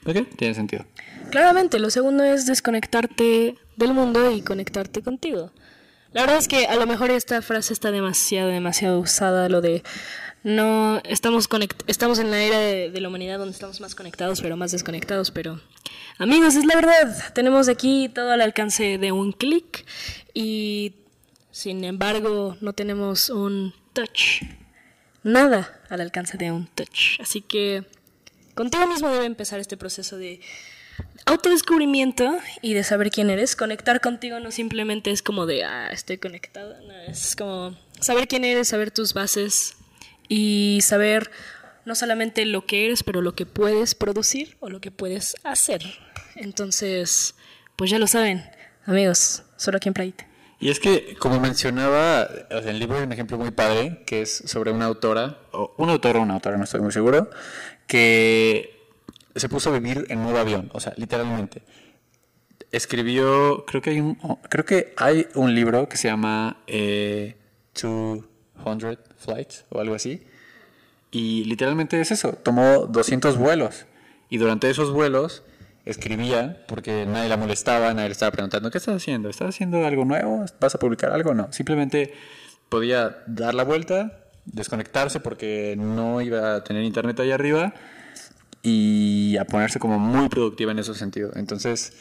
¿Ok? Tiene sentido. Claramente, lo segundo es desconectarte del mundo y conectarte contigo. La verdad es que a lo mejor esta frase está demasiado, demasiado usada, lo de no estamos conect estamos en la era de, de la humanidad donde estamos más conectados pero más desconectados, pero amigos, es la verdad, tenemos aquí todo al alcance de un clic y sin embargo no tenemos un touch, nada al alcance de un touch, así que contigo mismo debe empezar este proceso de autodescubrimiento y de saber quién eres. Conectar contigo no simplemente es como de, ah, estoy conectada, no, es como saber quién eres, saber tus bases y saber no solamente lo que eres, pero lo que puedes producir o lo que puedes hacer. Entonces, pues ya lo saben, amigos, solo aquí en Playita. Y es que, como mencionaba, sea, el libro hay un ejemplo muy padre, que es sobre una autora, o un autor o una autora, no estoy muy seguro, que se puso a vivir en modo avión, o sea, literalmente. Escribió, creo que hay un, oh, creo que hay un libro que se llama eh, 200 Flights o algo así. Y literalmente es eso, tomó 200 vuelos. Y durante esos vuelos escribía, porque nadie la molestaba, nadie le estaba preguntando, ¿qué estás haciendo? ¿Estás haciendo algo nuevo? ¿Vas a publicar algo? No, simplemente podía dar la vuelta, desconectarse porque no iba a tener internet ahí arriba y a ponerse como muy productiva en ese sentido. Entonces,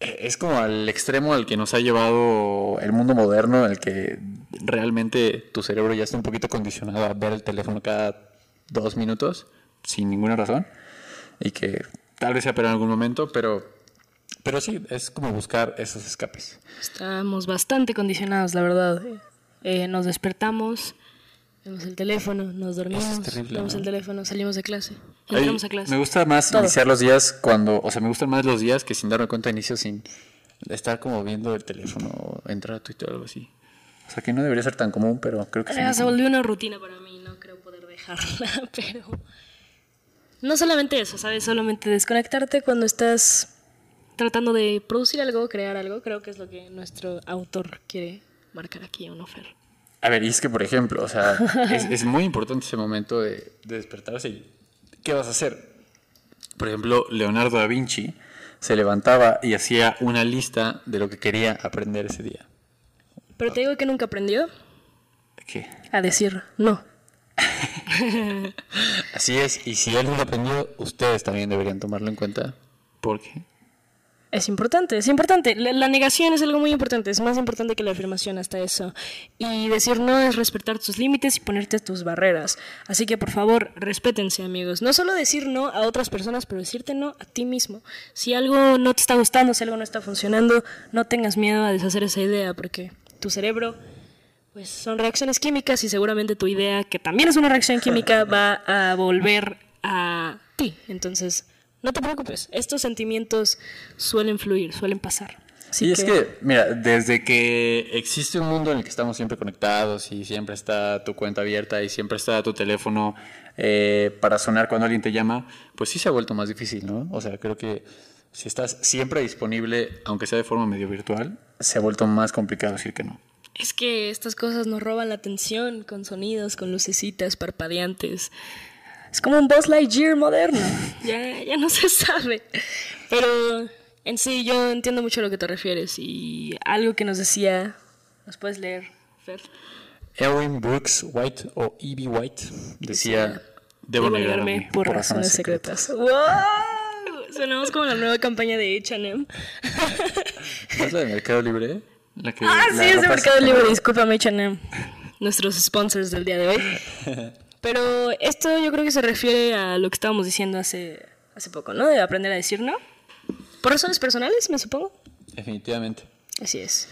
es como al extremo al que nos ha llevado el mundo moderno, en el que realmente tu cerebro ya está un poquito condicionado a ver el teléfono cada dos minutos, sin ninguna razón, y que tal vez sea pero en algún momento, pero, pero sí, es como buscar esos escapes. Estamos bastante condicionados, la verdad. Eh, nos despertamos, vemos el teléfono, nos dormimos, terrible, vemos ¿no? el teléfono, salimos de clase, Ay, entramos a clase. Me gusta más Todo. iniciar los días cuando, o sea, me gustan más los días que sin darme cuenta inicio sin estar como viendo el teléfono o entrar a Twitter o algo así. O sea, que no debería ser tan común, pero creo que sí. Ya se volvió una rutina para mí, no creo poder dejarla, pero no solamente eso, ¿sabes? Solamente desconectarte cuando estás tratando de producir algo, crear algo, creo que es lo que nuestro autor quiere marcar aquí, ¿o no, Fer? A ver, y es que, por ejemplo, o sea, es, es muy importante ese momento de, de despertarse y ¿qué vas a hacer? Por ejemplo, Leonardo da Vinci se levantaba y hacía una lista de lo que quería aprender ese día. Pero te digo que nunca aprendió ¿Qué? a decir no. Así es, y si él no lo aprendió, ustedes también deberían tomarlo en cuenta. ¿Por qué? Es importante, es importante. La, la negación es algo muy importante, es más importante que la afirmación hasta eso. Y decir no es respetar tus límites y ponerte tus barreras. Así que por favor, respétense amigos. No solo decir no a otras personas, pero decirte no a ti mismo. Si algo no te está gustando, si algo no está funcionando, no tengas miedo a deshacer esa idea, porque tu cerebro, pues son reacciones químicas y seguramente tu idea, que también es una reacción química, va a volver a ti. Entonces, no te preocupes, estos sentimientos suelen fluir, suelen pasar. Así y es que, mira, desde que existe un mundo en el que estamos siempre conectados y siempre está tu cuenta abierta y siempre está tu teléfono eh, para sonar cuando alguien te llama, pues sí se ha vuelto más difícil, ¿no? O sea, creo que si estás siempre disponible, aunque sea de forma medio virtual, se ha vuelto más complicado decir que no. Es que estas cosas nos roban la atención con sonidos, con lucecitas parpadeantes. Es como un Buzz Lightyear moderno. ya, ya no se sabe. Pero en sí, yo entiendo mucho a lo que te refieres. Y algo que nos decía, ¿nos puedes leer, Fer? Erin Brooks White o E.B. White decía, debo Debo negarme por razones secretas. ¡Wow! Sonamos como la nueva campaña de H&M. ¿No es la de Mercado Libre? La que, Ah, la sí, es de Mercado. Libre. Discúlpame, H&M. Nuestros sponsors del día de hoy. Pero esto yo creo que se refiere a lo que estábamos diciendo hace, hace poco, ¿no? De aprender a decir no. Por razones personales, me supongo. Definitivamente. Así es.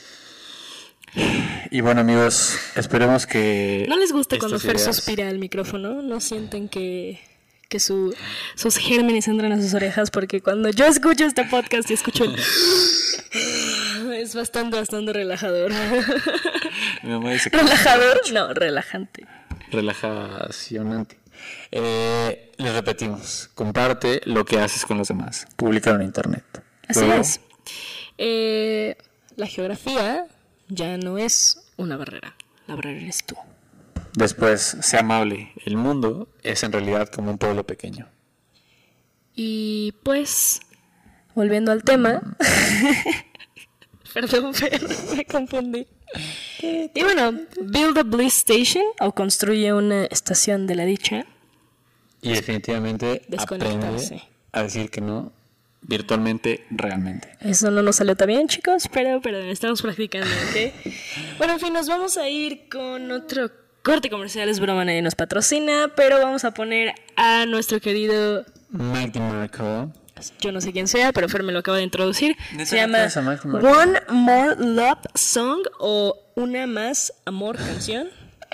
Y bueno, amigos, esperemos que. ¿No les gusta cuando Fer ideas- suspira al micrófono? ¿No sienten que, que su, sus gérmenes entran a sus orejas? Porque cuando yo escucho este podcast y escucho el... Es bastante, bastante relajador. Mi mamá dice que relajador, no, relajante. relajacionante. Eh, les repetimos, comparte lo que haces con los demás. Públicalo en internet. Así Luego, es. Eh, la geografía ya no es una barrera. La barrera eres tú. Después, sea amable. El mundo es en realidad como un pueblo pequeño. Y pues, volviendo al tema. Perdón, pero me confundí. Y bueno, build a bliss station o construye una estación de la dicha. Y definitivamente aprende a decir que no virtualmente, realmente. Eso no nos salió tan bien, chicos, pero, pero estamos practicando, ¿ok? Bueno, en fin, nos vamos a ir con otro corte comercial. Es broma, nadie nos patrocina, pero vamos a poner a nuestro querido Mike DeMarco. Yo no sé quién sea, pero Fer me lo acaba de introducir. ¿De Se llama? One More Love Song o Una Más Amor Canción.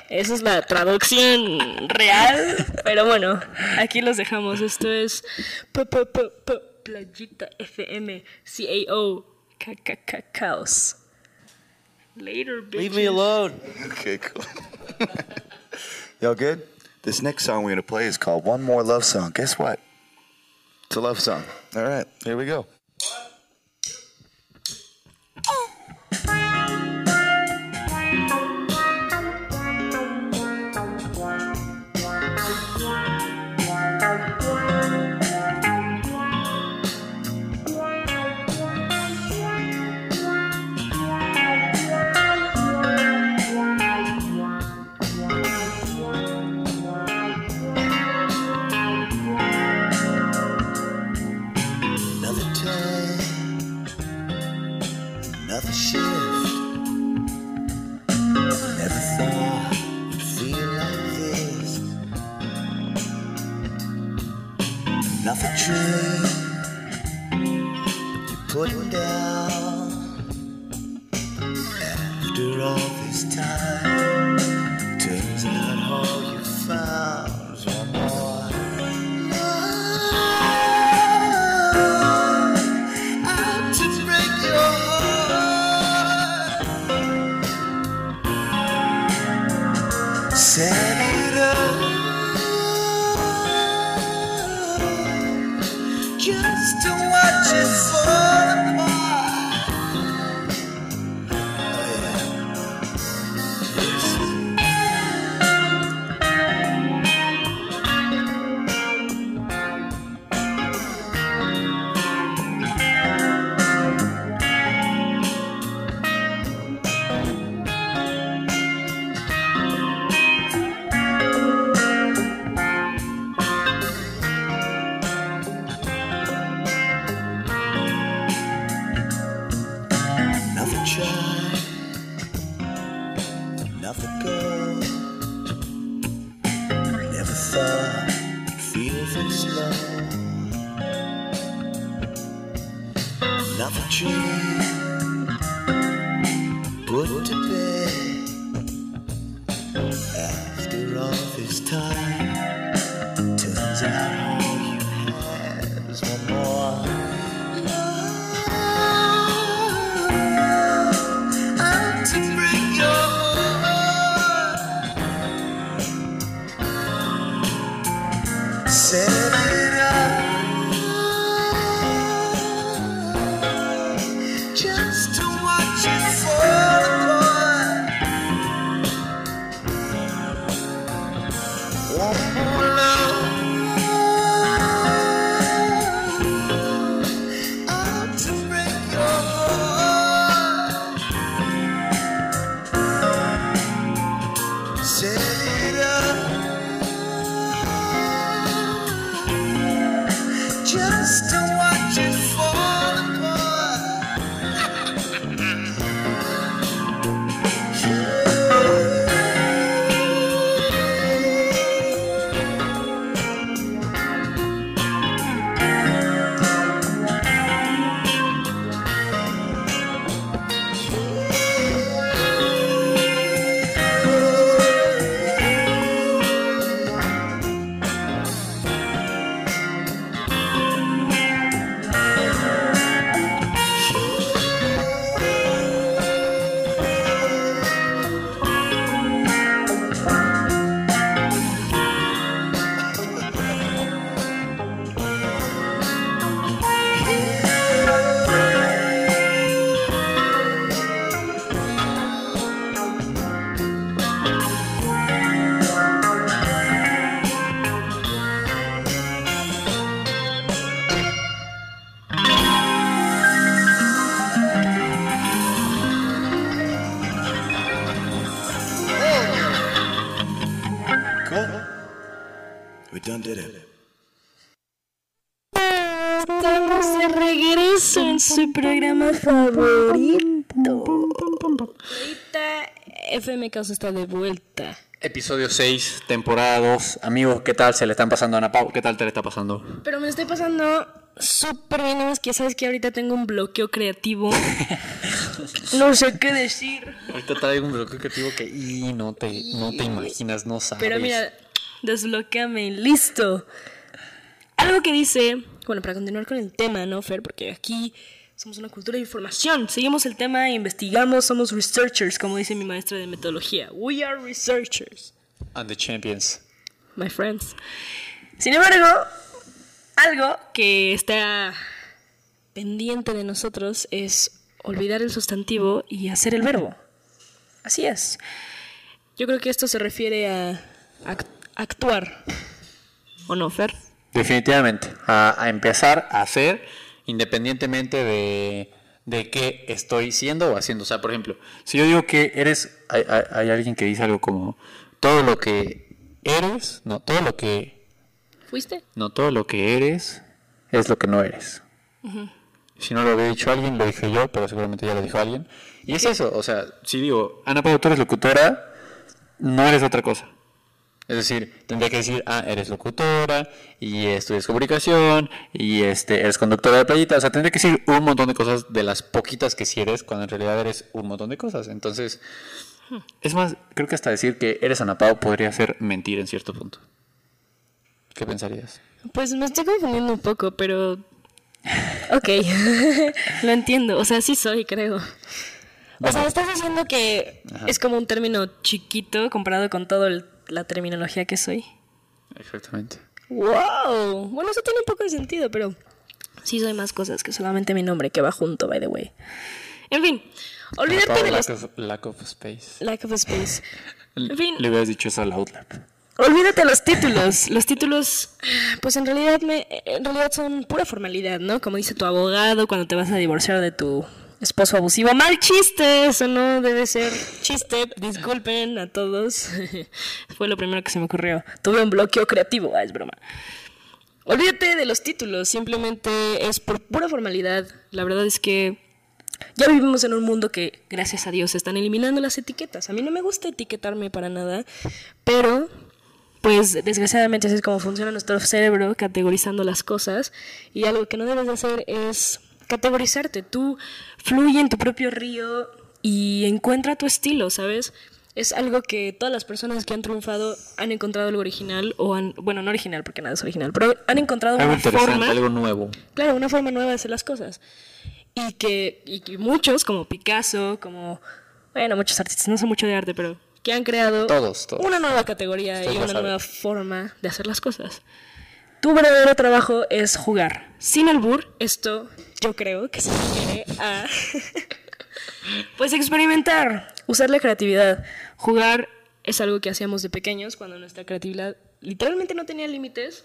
Esa es la traducción real, pero bueno, aquí los dejamos. Esto es P -p -p -p Playita FM CAO KKK Chaos. Later, bitches. Leave me alone. Okay, cool. Y'all good? This next song we're gonna play is called One More Love Song. Guess what? It's a love song. All right, here we go. future. Just to watch it fall favorito. Ahorita FM Caos está de vuelta. Episodio 6, temporada 2. Amigos, ¿qué tal se le están pasando a Ana Pau? ¿Qué tal te le está pasando? Pero me estoy pasando súper bien, nada más que sabes que ahorita tengo un bloqueo creativo. No sé qué decir. Ahorita traigo un bloqueo creativo que y no te, no te imaginas, no sabes. Pero mira, desbloqueame, listo. Algo que dice, bueno, para continuar con el tema, ¿no, Fer? Porque aquí somos una cultura de información. Seguimos el tema, investigamos, somos researchers, como dice mi maestra de metodología. We are researchers, And the champions. my friends. Sin embargo, algo que está pendiente de nosotros es olvidar el sustantivo y hacer el verbo. Así es. Yo creo que esto se refiere a act- actuar. ¿O no, Fer? Definitivamente. A, a empezar a hacer independientemente de, de qué estoy siendo o haciendo. O sea, por ejemplo, si yo digo que eres, hay, hay- hay alguien que dice algo como todo lo que eres, no, todo lo que, ¿Fuiste? no, todo lo que eres es lo que no eres. Si no lo había dicho alguien, lo dije yo, pero seguramente ya lo dijo alguien. Y es eso, o sea, si digo, Ana Pau, tú eres locutora, no eres otra cosa. Es decir, tendría que decir, ah, eres locutora, y estudias comunicación, y este, eres conductora de playita. O sea, tendría que decir un montón de cosas de las poquitas que sí eres, cuando en realidad eres un montón de cosas. Entonces, es más, creo que hasta decir que eres Ana Pau podría ser mentir en cierto punto. ¿Qué pensarías? Pues me estoy confundiendo un poco, pero... Ok, lo entiendo. O sea, sí soy, creo. O sea, estás diciendo que es como un término chiquito comparado con toda la terminología que soy. Exactamente. ¡Wow! Bueno, eso tiene un poco de sentido, pero sí soy más cosas que solamente mi nombre que va junto, by the way. En fin, olvídate de los... lack, of, lack of space. Lack of space. En fin, Le hubieras dicho eso al Outlap. Olvídate los títulos. Los títulos, pues en realidad me, en realidad son pura formalidad, ¿no? Como dice tu abogado cuando te vas a divorciar de tu esposo abusivo. Mal chiste, eso no debe ser chiste. Disculpen a todos. Fue lo primero que se me ocurrió. Tuve un bloqueo creativo, ah, es broma. Olvídate de los títulos, simplemente es por pura formalidad. La verdad es que ya vivimos en un mundo que, gracias a Dios, están eliminando las etiquetas. A mí no me gusta etiquetarme para nada, pero, pues, desgraciadamente así es como funciona nuestro cerebro, categorizando las cosas. Y algo que no debes de hacer es categorizarte. Tú fluye en tu propio río y encuentra tu estilo, ¿sabes? Es algo que todas las personas que han triunfado han encontrado algo original, o han, bueno, no original porque nada es original, pero han encontrado Algo una interesante, forma algo nuevo. claro, una forma nueva de hacer las cosas. Y que, y que muchos, como Picasso, como, bueno, muchos artistas, no sé mucho de arte, pero que han creado Todos, todos. una nueva categoría Ustedes y una nueva forma de hacer las cosas. Tu verdadero trabajo es jugar. Sin albur, esto yo creo que se refiere a pues experimentar, usar la creatividad. Jugar es algo que hacíamos de pequeños cuando nuestra creatividad literalmente no tenía límites,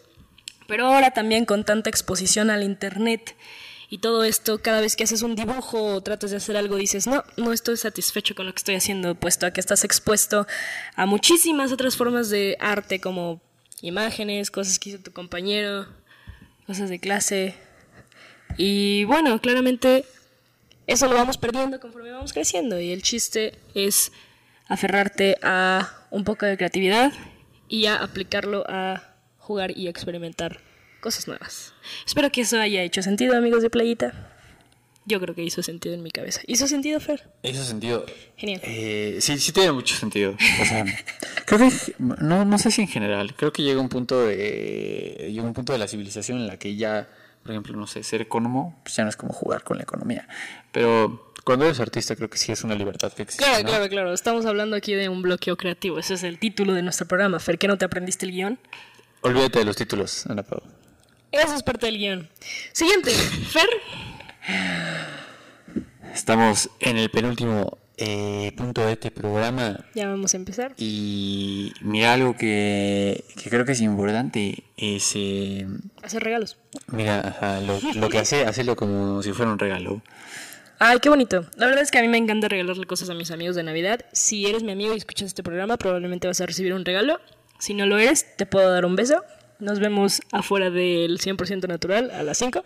pero ahora también con tanta exposición al internet y todo esto, cada vez que haces un dibujo o tratas de hacer algo, dices, no, no estoy satisfecho con lo que estoy haciendo, puesto a que estás expuesto a muchísimas otras formas de arte, como imágenes, cosas que hizo tu compañero, cosas de clase. Y bueno, claramente eso lo vamos perdiendo conforme vamos creciendo y el chiste es aferrarte a un poco de creatividad y a aplicarlo a jugar y experimentar cosas nuevas. Espero que eso haya hecho sentido, amigos de Playita. Yo creo que hizo sentido en mi cabeza. ¿Hizo sentido, Fer? Hizo sentido. Genial. Eh, sí, sí tiene mucho sentido. O sea, creo que no, no sé si en general. Creo que llega un punto de llega un punto de la civilización en la que ya, por ejemplo, no sé, ser económico pues ya no es como jugar con la economía. Pero cuando eres artista creo que sí es una libertad que existe. Claro, ¿no? claro, claro. Estamos hablando aquí de un bloqueo creativo. Ese es el título de nuestro programa. Fer, ¿qué no te aprendiste el guion? Olvídate de los títulos, Ana Pau. Eso es parte del guion. Siguiente. Fer. Estamos en el penúltimo eh, punto de este programa. Ya vamos a empezar. Y mira algo que, que creo que es importante es eh, Hacer regalos. mira ajá, lo, lo que hace hacerlo como si fuera un regalo. Ay, qué bonito. La verdad es que a mí me encanta regalarle cosas a mis amigos de Navidad. Si eres mi amigo y escuchas este programa, probablemente vas a recibir un regalo. Si no lo eres, te puedo dar un beso. Nos vemos afuera del 100% natural a las 5.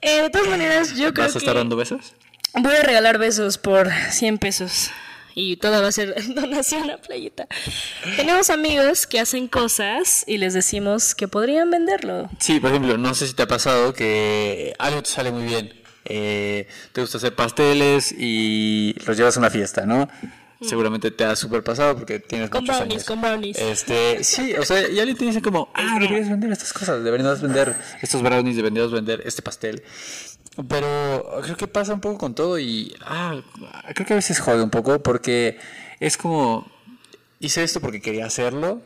Eh, de todas maneras, yo creo ¿Vas a estar que dando besos? voy a regalar besos por 100 pesos. Y toda va a ser donación a Playita. Tenemos amigos que hacen cosas y les decimos que podrían venderlo. Sí, por ejemplo, no sé si te ha pasado que algo te sale muy bien. Eh, te gusta hacer pasteles y los llevas a una fiesta, ¿no? Seguramente te ha super pasado porque tienes. Con muchos brownies, años. con brownies. Este, sí, o sea, y alguien te dice como, ah, deberías vender estas cosas, deberías vender estos brownies, deberías vender este pastel. Pero creo que pasa un poco con todo y, ah, creo que a veces jode un poco porque es como, hice esto porque quería hacerlo,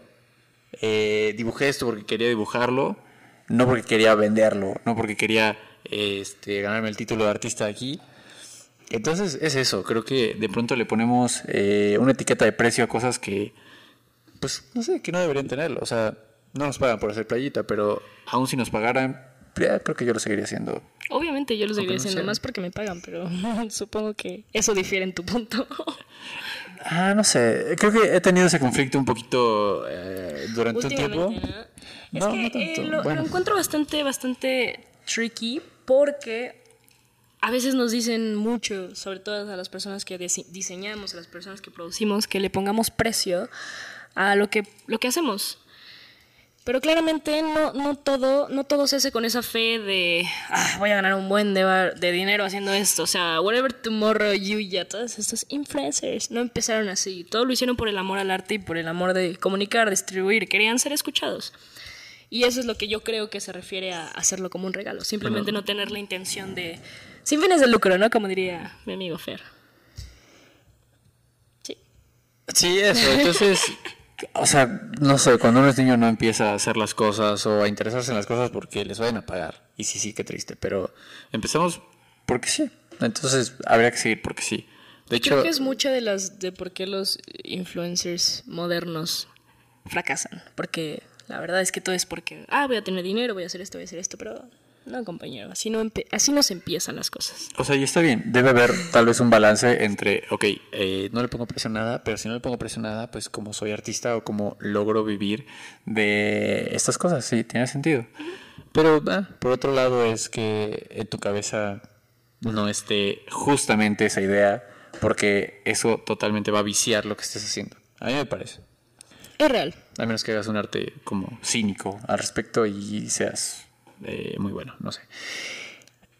eh, dibujé esto porque quería dibujarlo, no porque quería venderlo, no porque quería este, ganarme el título de artista aquí. Entonces es eso, creo que de pronto le ponemos eh, una etiqueta de precio a cosas que, pues, no sé, que no deberían tenerlo. O sea, no nos pagan por hacer playita, pero aún si nos pagaran, creo que yo lo seguiría haciendo. Obviamente yo lo seguiría no haciendo sé. más porque me pagan, pero supongo que eso difiere en tu punto. Ah, no sé, creo que he tenido ese conflicto un poquito eh, durante un tiempo. ¿no? No, que no tanto, eh, lo, encuentro bastante, bastante tricky porque a veces nos dicen mucho, sobre todo a las personas que dise- diseñamos, a las personas que producimos, que le pongamos precio a lo que, lo que hacemos. Pero claramente no, no, todo, no todo se hace con esa fe de "Ah, voy a ganar un buen de, de dinero haciendo esto. O sea, whatever tomorrow you ya, todos estos influencers no empezaron así. Todo lo hicieron por el amor al arte y por el amor de comunicar, distribuir. Querían ser escuchados. Y eso es lo que yo creo que se refiere a hacerlo como un regalo. Simplemente no tener la intención de. Sin fines de lucro, ¿no? Como diría mi amigo Fer. Sí. Sí, eso. Entonces, o sea, no sé, cuando uno es niño no empieza a hacer las cosas o a interesarse en las cosas porque les vayan a pagar. Y sí, sí, qué triste. Pero empezamos porque sí. Entonces, habría que seguir porque sí. De hecho, Creo que es mucha de las de por qué los influencers modernos fracasan. Porque la verdad es que todo es porque, ah, voy a tener dinero, voy a hacer esto, voy a hacer esto, pero no, compañero, así no, empe- así no se empiezan las cosas. O sea, y está bien, debe haber tal vez un balance entre, ok, eh, no le pongo presión a nada, pero si no le pongo presión a nada, pues como soy artista o como logro vivir de estas cosas, sí, tiene sentido. Pero ah, por otro lado es que en tu cabeza no esté justamente esa idea, porque eso totalmente va a viciar lo que estés haciendo. A mí me parece. Es real. A menos que hagas un arte como cínico al respecto y seas eh, muy bueno, no sé.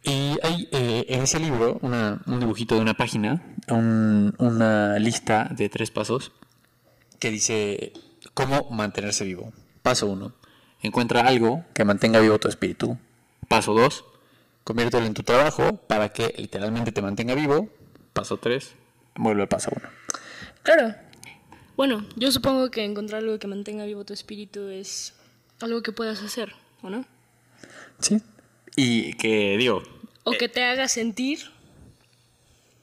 Y hay eh, en ese libro un dibujito de una página, un- una lista de tres pasos que dice cómo mantenerse vivo. Paso uno, encuentra algo que mantenga vivo tu espíritu. Paso dos, conviértelo en tu trabajo para que literalmente te mantenga vivo. Paso tres, vuelve al paso uno. Claro. Bueno, yo supongo que encontrar algo que mantenga vivo tu espíritu es algo que puedas hacer, ¿o no? Sí. Y que digo, O que te haga sentir.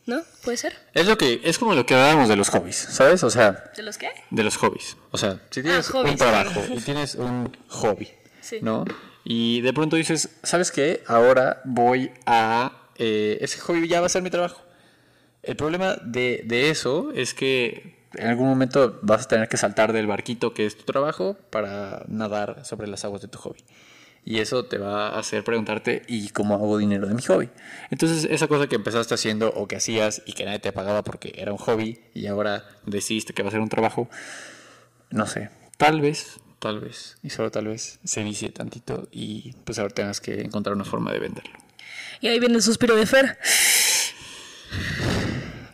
¿No? ¿Puede ser? Es lo que es como lo que hablábamos de los hobbies, ¿sabes? O sea, ¿De los qué? de los hobbies. O sea, si tienes hobbies, un trabajo claro. y tienes un hobby, Sí. ¿no? Y de pronto dices, ¿sabes qué? Ahora voy a... eh, ese hobby ya va a ser mi trabajo. El problema de, de eso es que en algún momento vas a tener que saltar del barquito que es tu trabajo para nadar sobre las aguas de tu hobby. Y eso te va a hacer preguntarte, ¿y cómo hago dinero de mi hobby? Entonces, esa cosa que empezaste haciendo o que hacías y que nadie te pagaba porque era un hobby y ahora decidiste que va a ser un trabajo, no sé, tal vez, tal vez, y solo tal vez se vicie tantito y pues ahora tengas que encontrar una forma de venderlo. Y ahí viene el suspiro de Fer.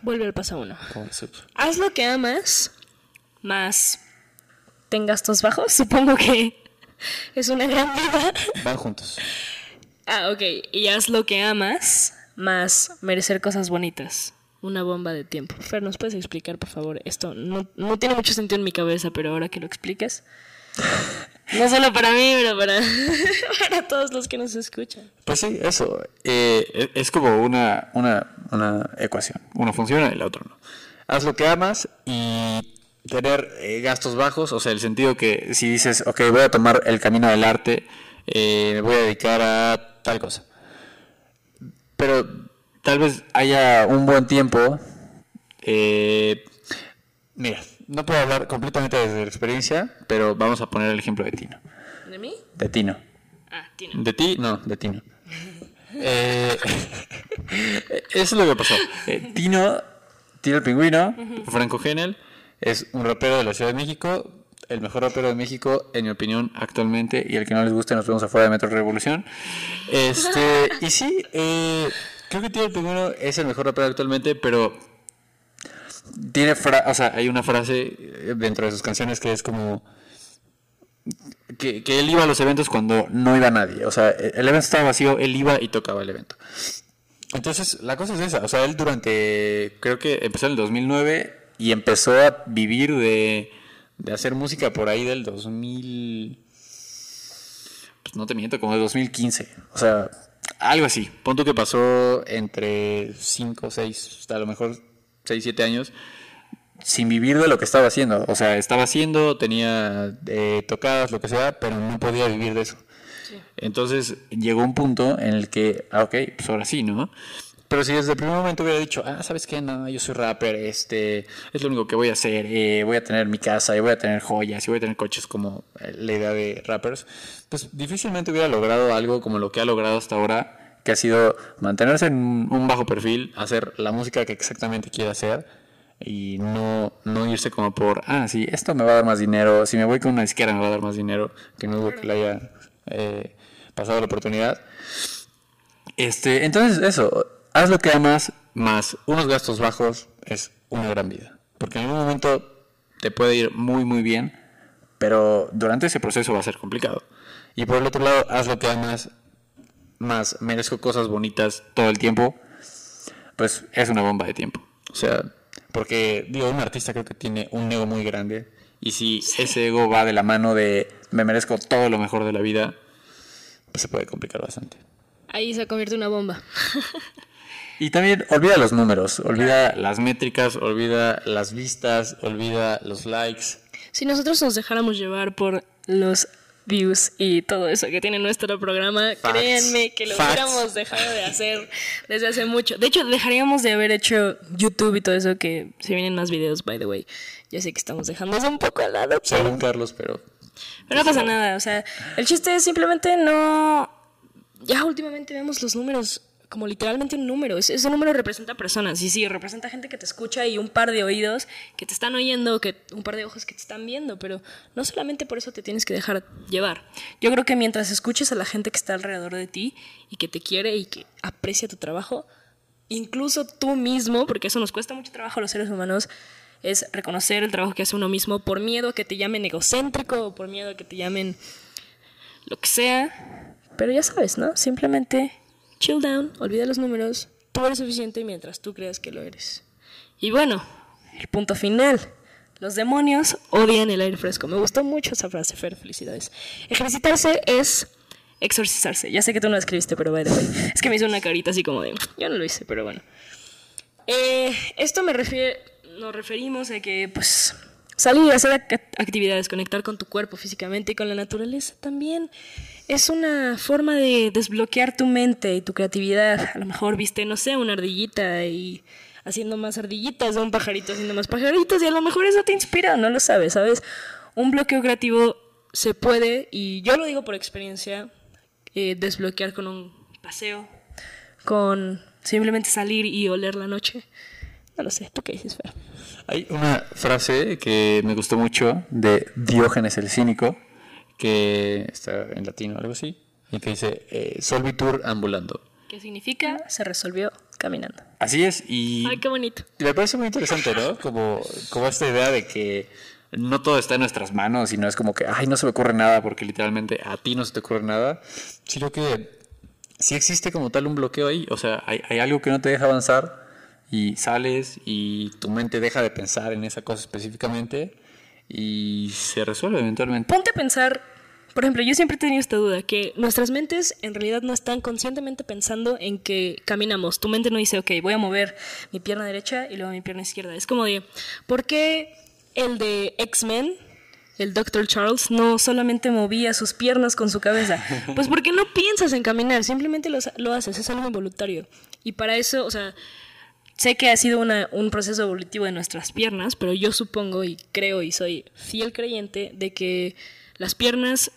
Vuelve al paso uno. Haz lo que amas, más ten gastos bajos. Supongo que es una gran vida. Van juntos. Ah, ok. Y haz lo que amas, más merecer cosas bonitas. Una bomba de tiempo. Fer, ¿nos puedes explicar, por favor? Esto no, no tiene mucho sentido en mi cabeza, pero ahora que lo expliques. No solo para mí, pero para, para todos los que nos escuchan. Pues sí, eso. eh, e- es como una, una, una ecuación. Uno funciona y el otro no. Haz lo que amas y tener eh, gastos bajos, o sea, el sentido que si dices, ok, voy a tomar el camino del arte, eh, me voy a dedicar a tal cosa. Pero tal vez haya un buen tiempo. eh, mira, no puedo hablar completamente desde la experiencia, pero vamos a poner el ejemplo de Tino. ¿De mí? De Tino. Ah, Tino. De ti, no, de Tino. Eh, eso es lo que pasó. Eh, Tino, Tino el pingüino, Franco Genel, es un rapero de la Ciudad de México, el mejor rapero de México, en mi opinión, actualmente, y el que no les guste, nos vemos afuera de Metro Revolución. Este, y sí, eh, creo que Tino el es el mejor rapero actualmente, pero tiene, fra- o sea, hay una frase eh, dentro de sus canciones que es como que, que él iba a los eventos cuando no iba nadie. O sea, el evento estaba vacío, él iba y tocaba el evento. Entonces, la cosa es esa. O sea, él durante, creo que empezó en el 2009 y empezó a vivir de, de hacer música por ahí del 2000... Pues no te miento, como el 2015. O sea, algo así. Punto que pasó entre 5, 6, hasta a lo mejor 6, 7 años sin vivir de lo que estaba haciendo. O sea, estaba haciendo, tenía eh, tocadas, lo que sea, pero no podía vivir de eso. Entonces llegó un punto en el que, ah, ok, pues ahora sí, ¿no? Pero si desde el primer momento hubiera dicho, ah, ¿sabes qué? No, yo soy rapper, este, es lo único que voy a hacer, eh, voy a tener mi casa, y voy a tener joyas, y voy a tener coches como eh, la idea de rappers, pues difícilmente hubiera logrado algo como lo que ha logrado hasta ahora, que ha sido mantenerse en un bajo perfil, hacer la música que exactamente quiere hacer, y no, no irse como por, ah, sí, esto me va a dar más dinero, si me voy con una disquera me va a dar más dinero, que no dudo que le haya eh, pasado la oportunidad. Este, entonces eso, haz lo que amas, más unos gastos bajos, es una gran vida. Porque en algún momento te puede ir muy, muy bien, pero durante ese proceso va a ser complicado. Y por el otro lado, haz lo que amas, más merezco cosas bonitas todo el tiempo, pues es una bomba de tiempo. O sea, porque digo, un artista creo que tiene un ego muy grande y si ese ego va de la mano de me merezco todo lo mejor de la vida, pues se puede complicar bastante. Ahí se convierte en una bomba. Y también olvida los números, olvida las métricas, olvida las vistas, olvida los likes. Si nosotros nos dejáramos llevar por los views y todo eso que tiene nuestro programa, Facts. créanme que lo Facts. hubiéramos dejado de hacer desde hace mucho. De hecho, dejaríamos de haber hecho YouTube y todo eso que se vienen más videos, by the way. Ya sé que estamos dejando eso un poco al lado, pero, Según Carlos, pero pero no pasa nada. O sea, el chiste es simplemente no... Ya últimamente vemos los números como literalmente un número. Ese, número representa personas. Y sí, representa gente que te escucha y un par de oídos que te están oyendo, que un par de ojos que te están viendo. Pero no solamente por eso te tienes que dejar llevar. Yo creo que mientras escuches a la gente que está alrededor de ti y que te quiere y que aprecia tu trabajo, incluso tú mismo, porque eso nos cuesta mucho trabajo a los seres humanos, es reconocer el trabajo que hace uno mismo por miedo que te llamen egocéntrico o por miedo que te llamen lo que sea. Pero ya sabes, ¿no? Simplemente chill down, olvida los números, tú eres suficiente mientras tú creas que lo eres. Y bueno, el punto final. Los demonios odian el aire fresco. Me gustó mucho esa frase, Fer, felicidades. Ejercitarse es exorcizarse. Ya sé que tú no la escribiste, pero way. Es que me hizo una carita así como de, yo no lo hice, pero bueno. Eh, esto me refiere, nos referimos a que, pues, salir hacer ac- actividades, conectar con tu cuerpo físicamente y con la naturaleza también es una forma de desbloquear tu mente y tu creatividad. A lo mejor viste, no sé, una ardillita y haciendo más ardillitas, o un pajarito haciendo más pajaritos, y a lo mejor eso te inspira, no lo sabes, ¿sabes? Un bloqueo creativo se puede, y yo lo digo por experiencia, eh, desbloquear con un paseo, con simplemente salir y oler la noche. No lo sé, ¿tú qué dices, Fer? Hay una frase que me gustó mucho de Diógenes el Cínico, que está en latino o algo así, y que dice eh, Solvitur ambulando. ¿Qué significa? Se resolvió caminando. Así es, y Ay, qué bonito. me parece muy interesante, ¿no? Como, como esta idea de que no todo está en nuestras manos y no es como que, ay, no se me ocurre nada porque literalmente a ti no se te ocurre nada, sino que sí existe como tal un bloqueo ahí, o sea, hay, hay algo que no te deja avanzar y sales y tu mente deja de pensar en esa cosa específicamente y se resuelve eventualmente. Ponte a pensar, por ejemplo, yo siempre he tenido esta duda, que nuestras mentes en realidad no están conscientemente pensando en que caminamos. Tu mente no dice, ok, voy a mover mi pierna derecha y luego mi pierna izquierda. Es como de, ¿por qué el de X-Men, el Dr. Charles, no solamente movía sus piernas con su cabeza? Pues porque no piensas en caminar, simplemente lo, lo haces, es algo involuntario. Y para eso, o sea, Sé que ha sido una- un proceso evolutivo de nuestras piernas, pero yo supongo y creo y soy fiel creyente de que las piernas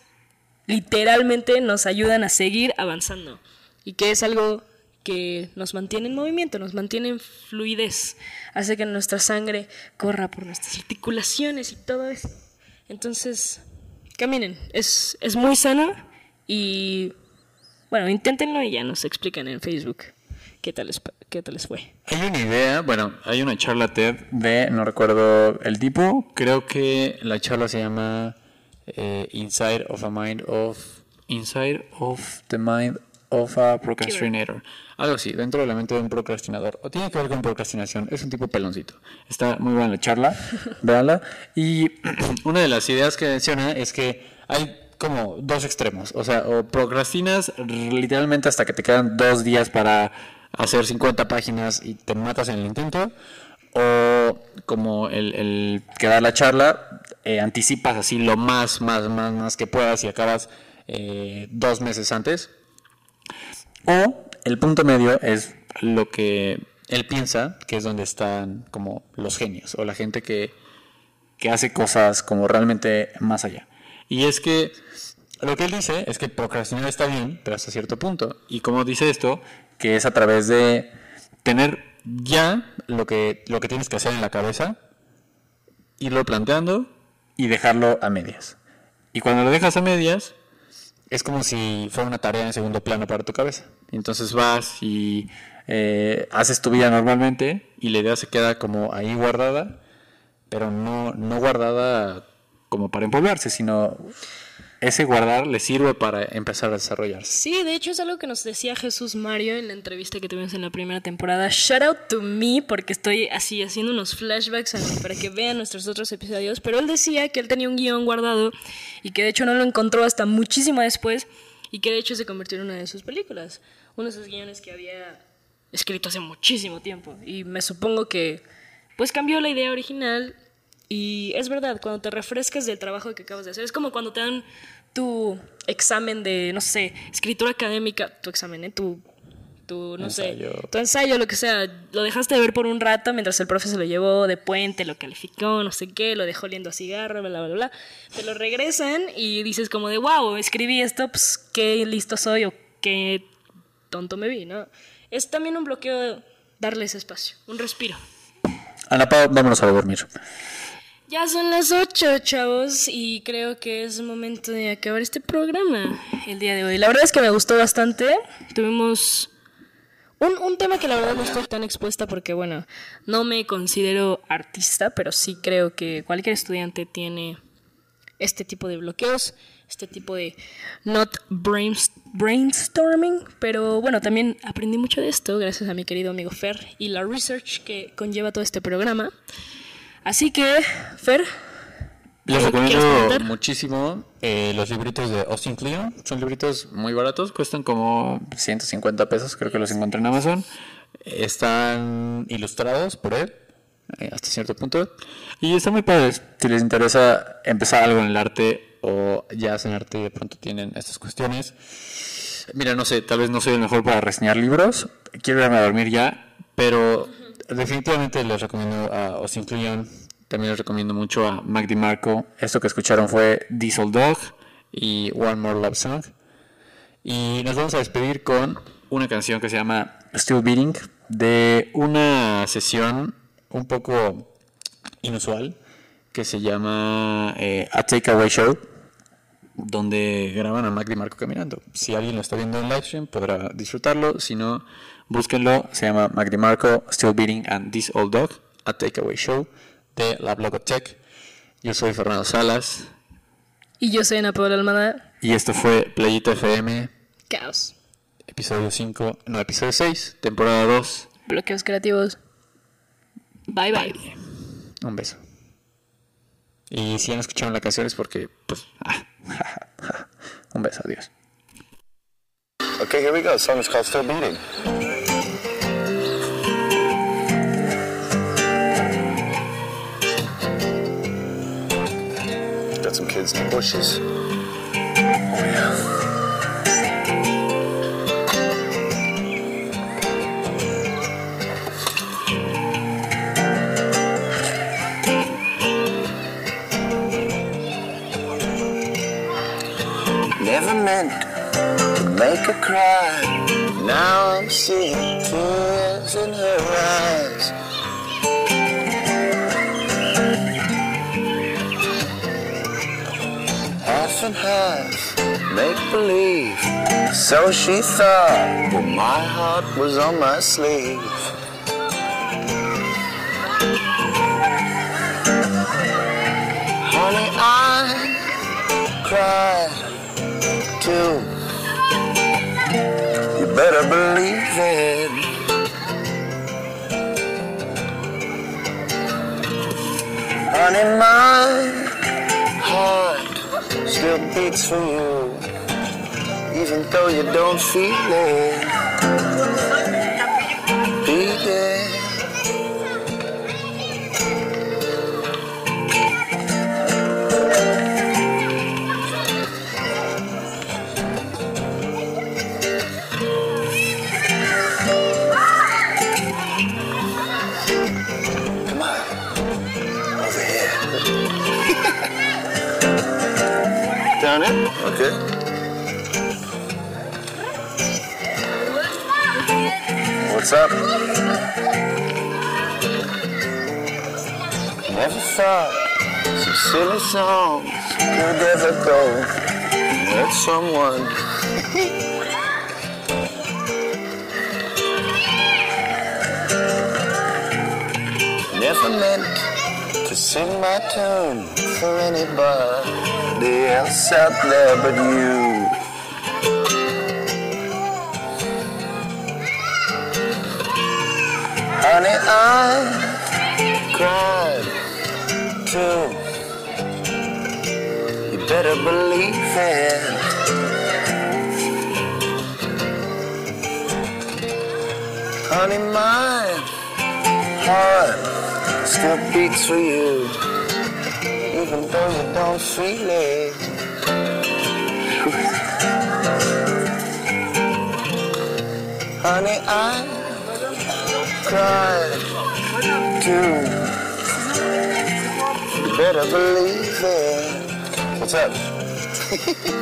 literalmente nos ayudan a seguir avanzando y que es algo que nos mantiene en movimiento, nos mantiene en fluidez, hace que nuestra sangre corra por nuestras articulaciones y todo eso. Entonces, caminen, es, es muy sano y bueno, inténtenlo y ya nos explican en Facebook qué tal les, qué tal les fue. Hay una idea, bueno, hay una charla TED de, no recuerdo el tipo, creo que la charla se llama eh, Inside of a Mind of Inside of the Mind of a Procrastinator. Algo así, dentro de la mente de un procrastinador. O tiene que ver con procrastinación. Es un tipo peloncito. Está muy buena la charla. véanla. Y una de las ideas que menciona es que hay como dos extremos. O sea, o procrastinas literalmente hasta que te quedan dos días para hacer 50 páginas y te matas en el intento. O como el, el que da la charla, eh, anticipas así lo más, más, más, más que puedas y acabas eh, dos meses antes. O el punto medio es lo que él piensa que es donde están como los genios o la gente que, que hace cosas como realmente más allá. Y es que lo que él dice es que procrastinar está bien, pero hasta cierto punto. Y como dice esto, que es a través de tener ya lo que, lo que tienes que hacer en la cabeza, irlo planteando y dejarlo a medias. Y cuando lo dejas a medias, es como si fuera una tarea en segundo plano para tu cabeza. Entonces vas y eh, haces tu vida normalmente y la idea se queda como ahí guardada, pero no, no guardada como para empolvarse, sino ese guardar le sirve para empezar a desarrollarse. Sí, de hecho es algo que nos decía Jesús Mario en la entrevista que tuvimos en la primera temporada. Shout out to me porque estoy así haciendo unos flashbacks para que vean nuestros otros episodios, pero él decía que él tenía un guion guardado y que de hecho no lo encontró hasta muchísimo después y que de hecho se convirtió en una de sus películas, uno de esos guiones que había escrito hace muchísimo tiempo y me supongo que pues cambió la idea original y es verdad, cuando te refrescas del trabajo que acabas de hacer, es como cuando te dan tu examen de, no sé, escritura académica, tu examen, ¿eh? tu, tu no Ensayo. sé, tu ensayo, lo que sea, lo dejaste de ver por un rato mientras el profe se lo llevó de puente, lo calificó, no sé qué, lo dejó oliendo a cigarro, bla, bla, bla. Te lo regresan y dices como de, wow, escribí esto, pues qué listo soy o qué tonto me vi, ¿no? Es también un bloqueo darle ese espacio, un respiro. Ana Pau, vámonos a dormir. Ya son las 8, chavos, y creo que es momento de acabar este programa el día de hoy. La verdad es que me gustó bastante. Tuvimos un, un tema que la verdad no estoy tan expuesta porque, bueno, no me considero artista, pero sí creo que cualquier estudiante tiene este tipo de bloqueos, este tipo de not brains- brainstorming, pero bueno, también aprendí mucho de esto gracias a mi querido amigo Fer y la research que conlleva todo este programa. Así que, Fer, Les ¿quieres recomiendo muchísimo eh, los libritos de Austin Kleon. Son libritos muy baratos, cuestan como 150 pesos, creo que los encontré en Amazon. Están ilustrados por él, eh, hasta cierto punto. Y están muy padres. Si les interesa empezar algo en el arte o ya hacen arte y de pronto tienen estas cuestiones. Mira, no sé, tal vez no soy el mejor para reseñar libros. Quiero irme a dormir ya, pero definitivamente les recomiendo a Austin Kleon. También les recomiendo mucho a Mac DiMarco. Esto que escucharon fue Diesel Dog y One More Love Song. Y nos vamos a despedir con una canción que se llama Still Beating de una sesión un poco inusual que se llama eh, A Takeaway Show donde graban a Mac DiMarco caminando. Si alguien lo está viendo en livestream podrá disfrutarlo, si no, búsquenlo. Se llama Mac DiMarco, Still Beating and This Old Dog, A Takeaway Show de la Blogotech. Yo soy Fernando Salas y yo soy Ana Paula Almada. y esto fue Playita FM, Caos. episodio 5, no, episodio 6, temporada 2. Bloqueos creativos. Bye bye. Un beso. Y si ya no escucharon la canción es porque, pues, un beso, adiós. Okay, here we go. The song is called Still Beating. Some the bushes. Oh, yeah. Never meant to make her cry. Now I'm seeing tears in her eyes. And half, make believe. So she thought that my heart was on my sleeve. Honey, I cried too. You better believe it. Honey, my heart still for you, even though you don't feel it. It. Some silly songs could ever go hurt someone. Never meant to sing my tune for anybody else out there but you. Honey, I cried too. You better believe it. Honey, my heart still beats for you, even though you don't feel it. Honey, I cried too. Better believe it. What's up?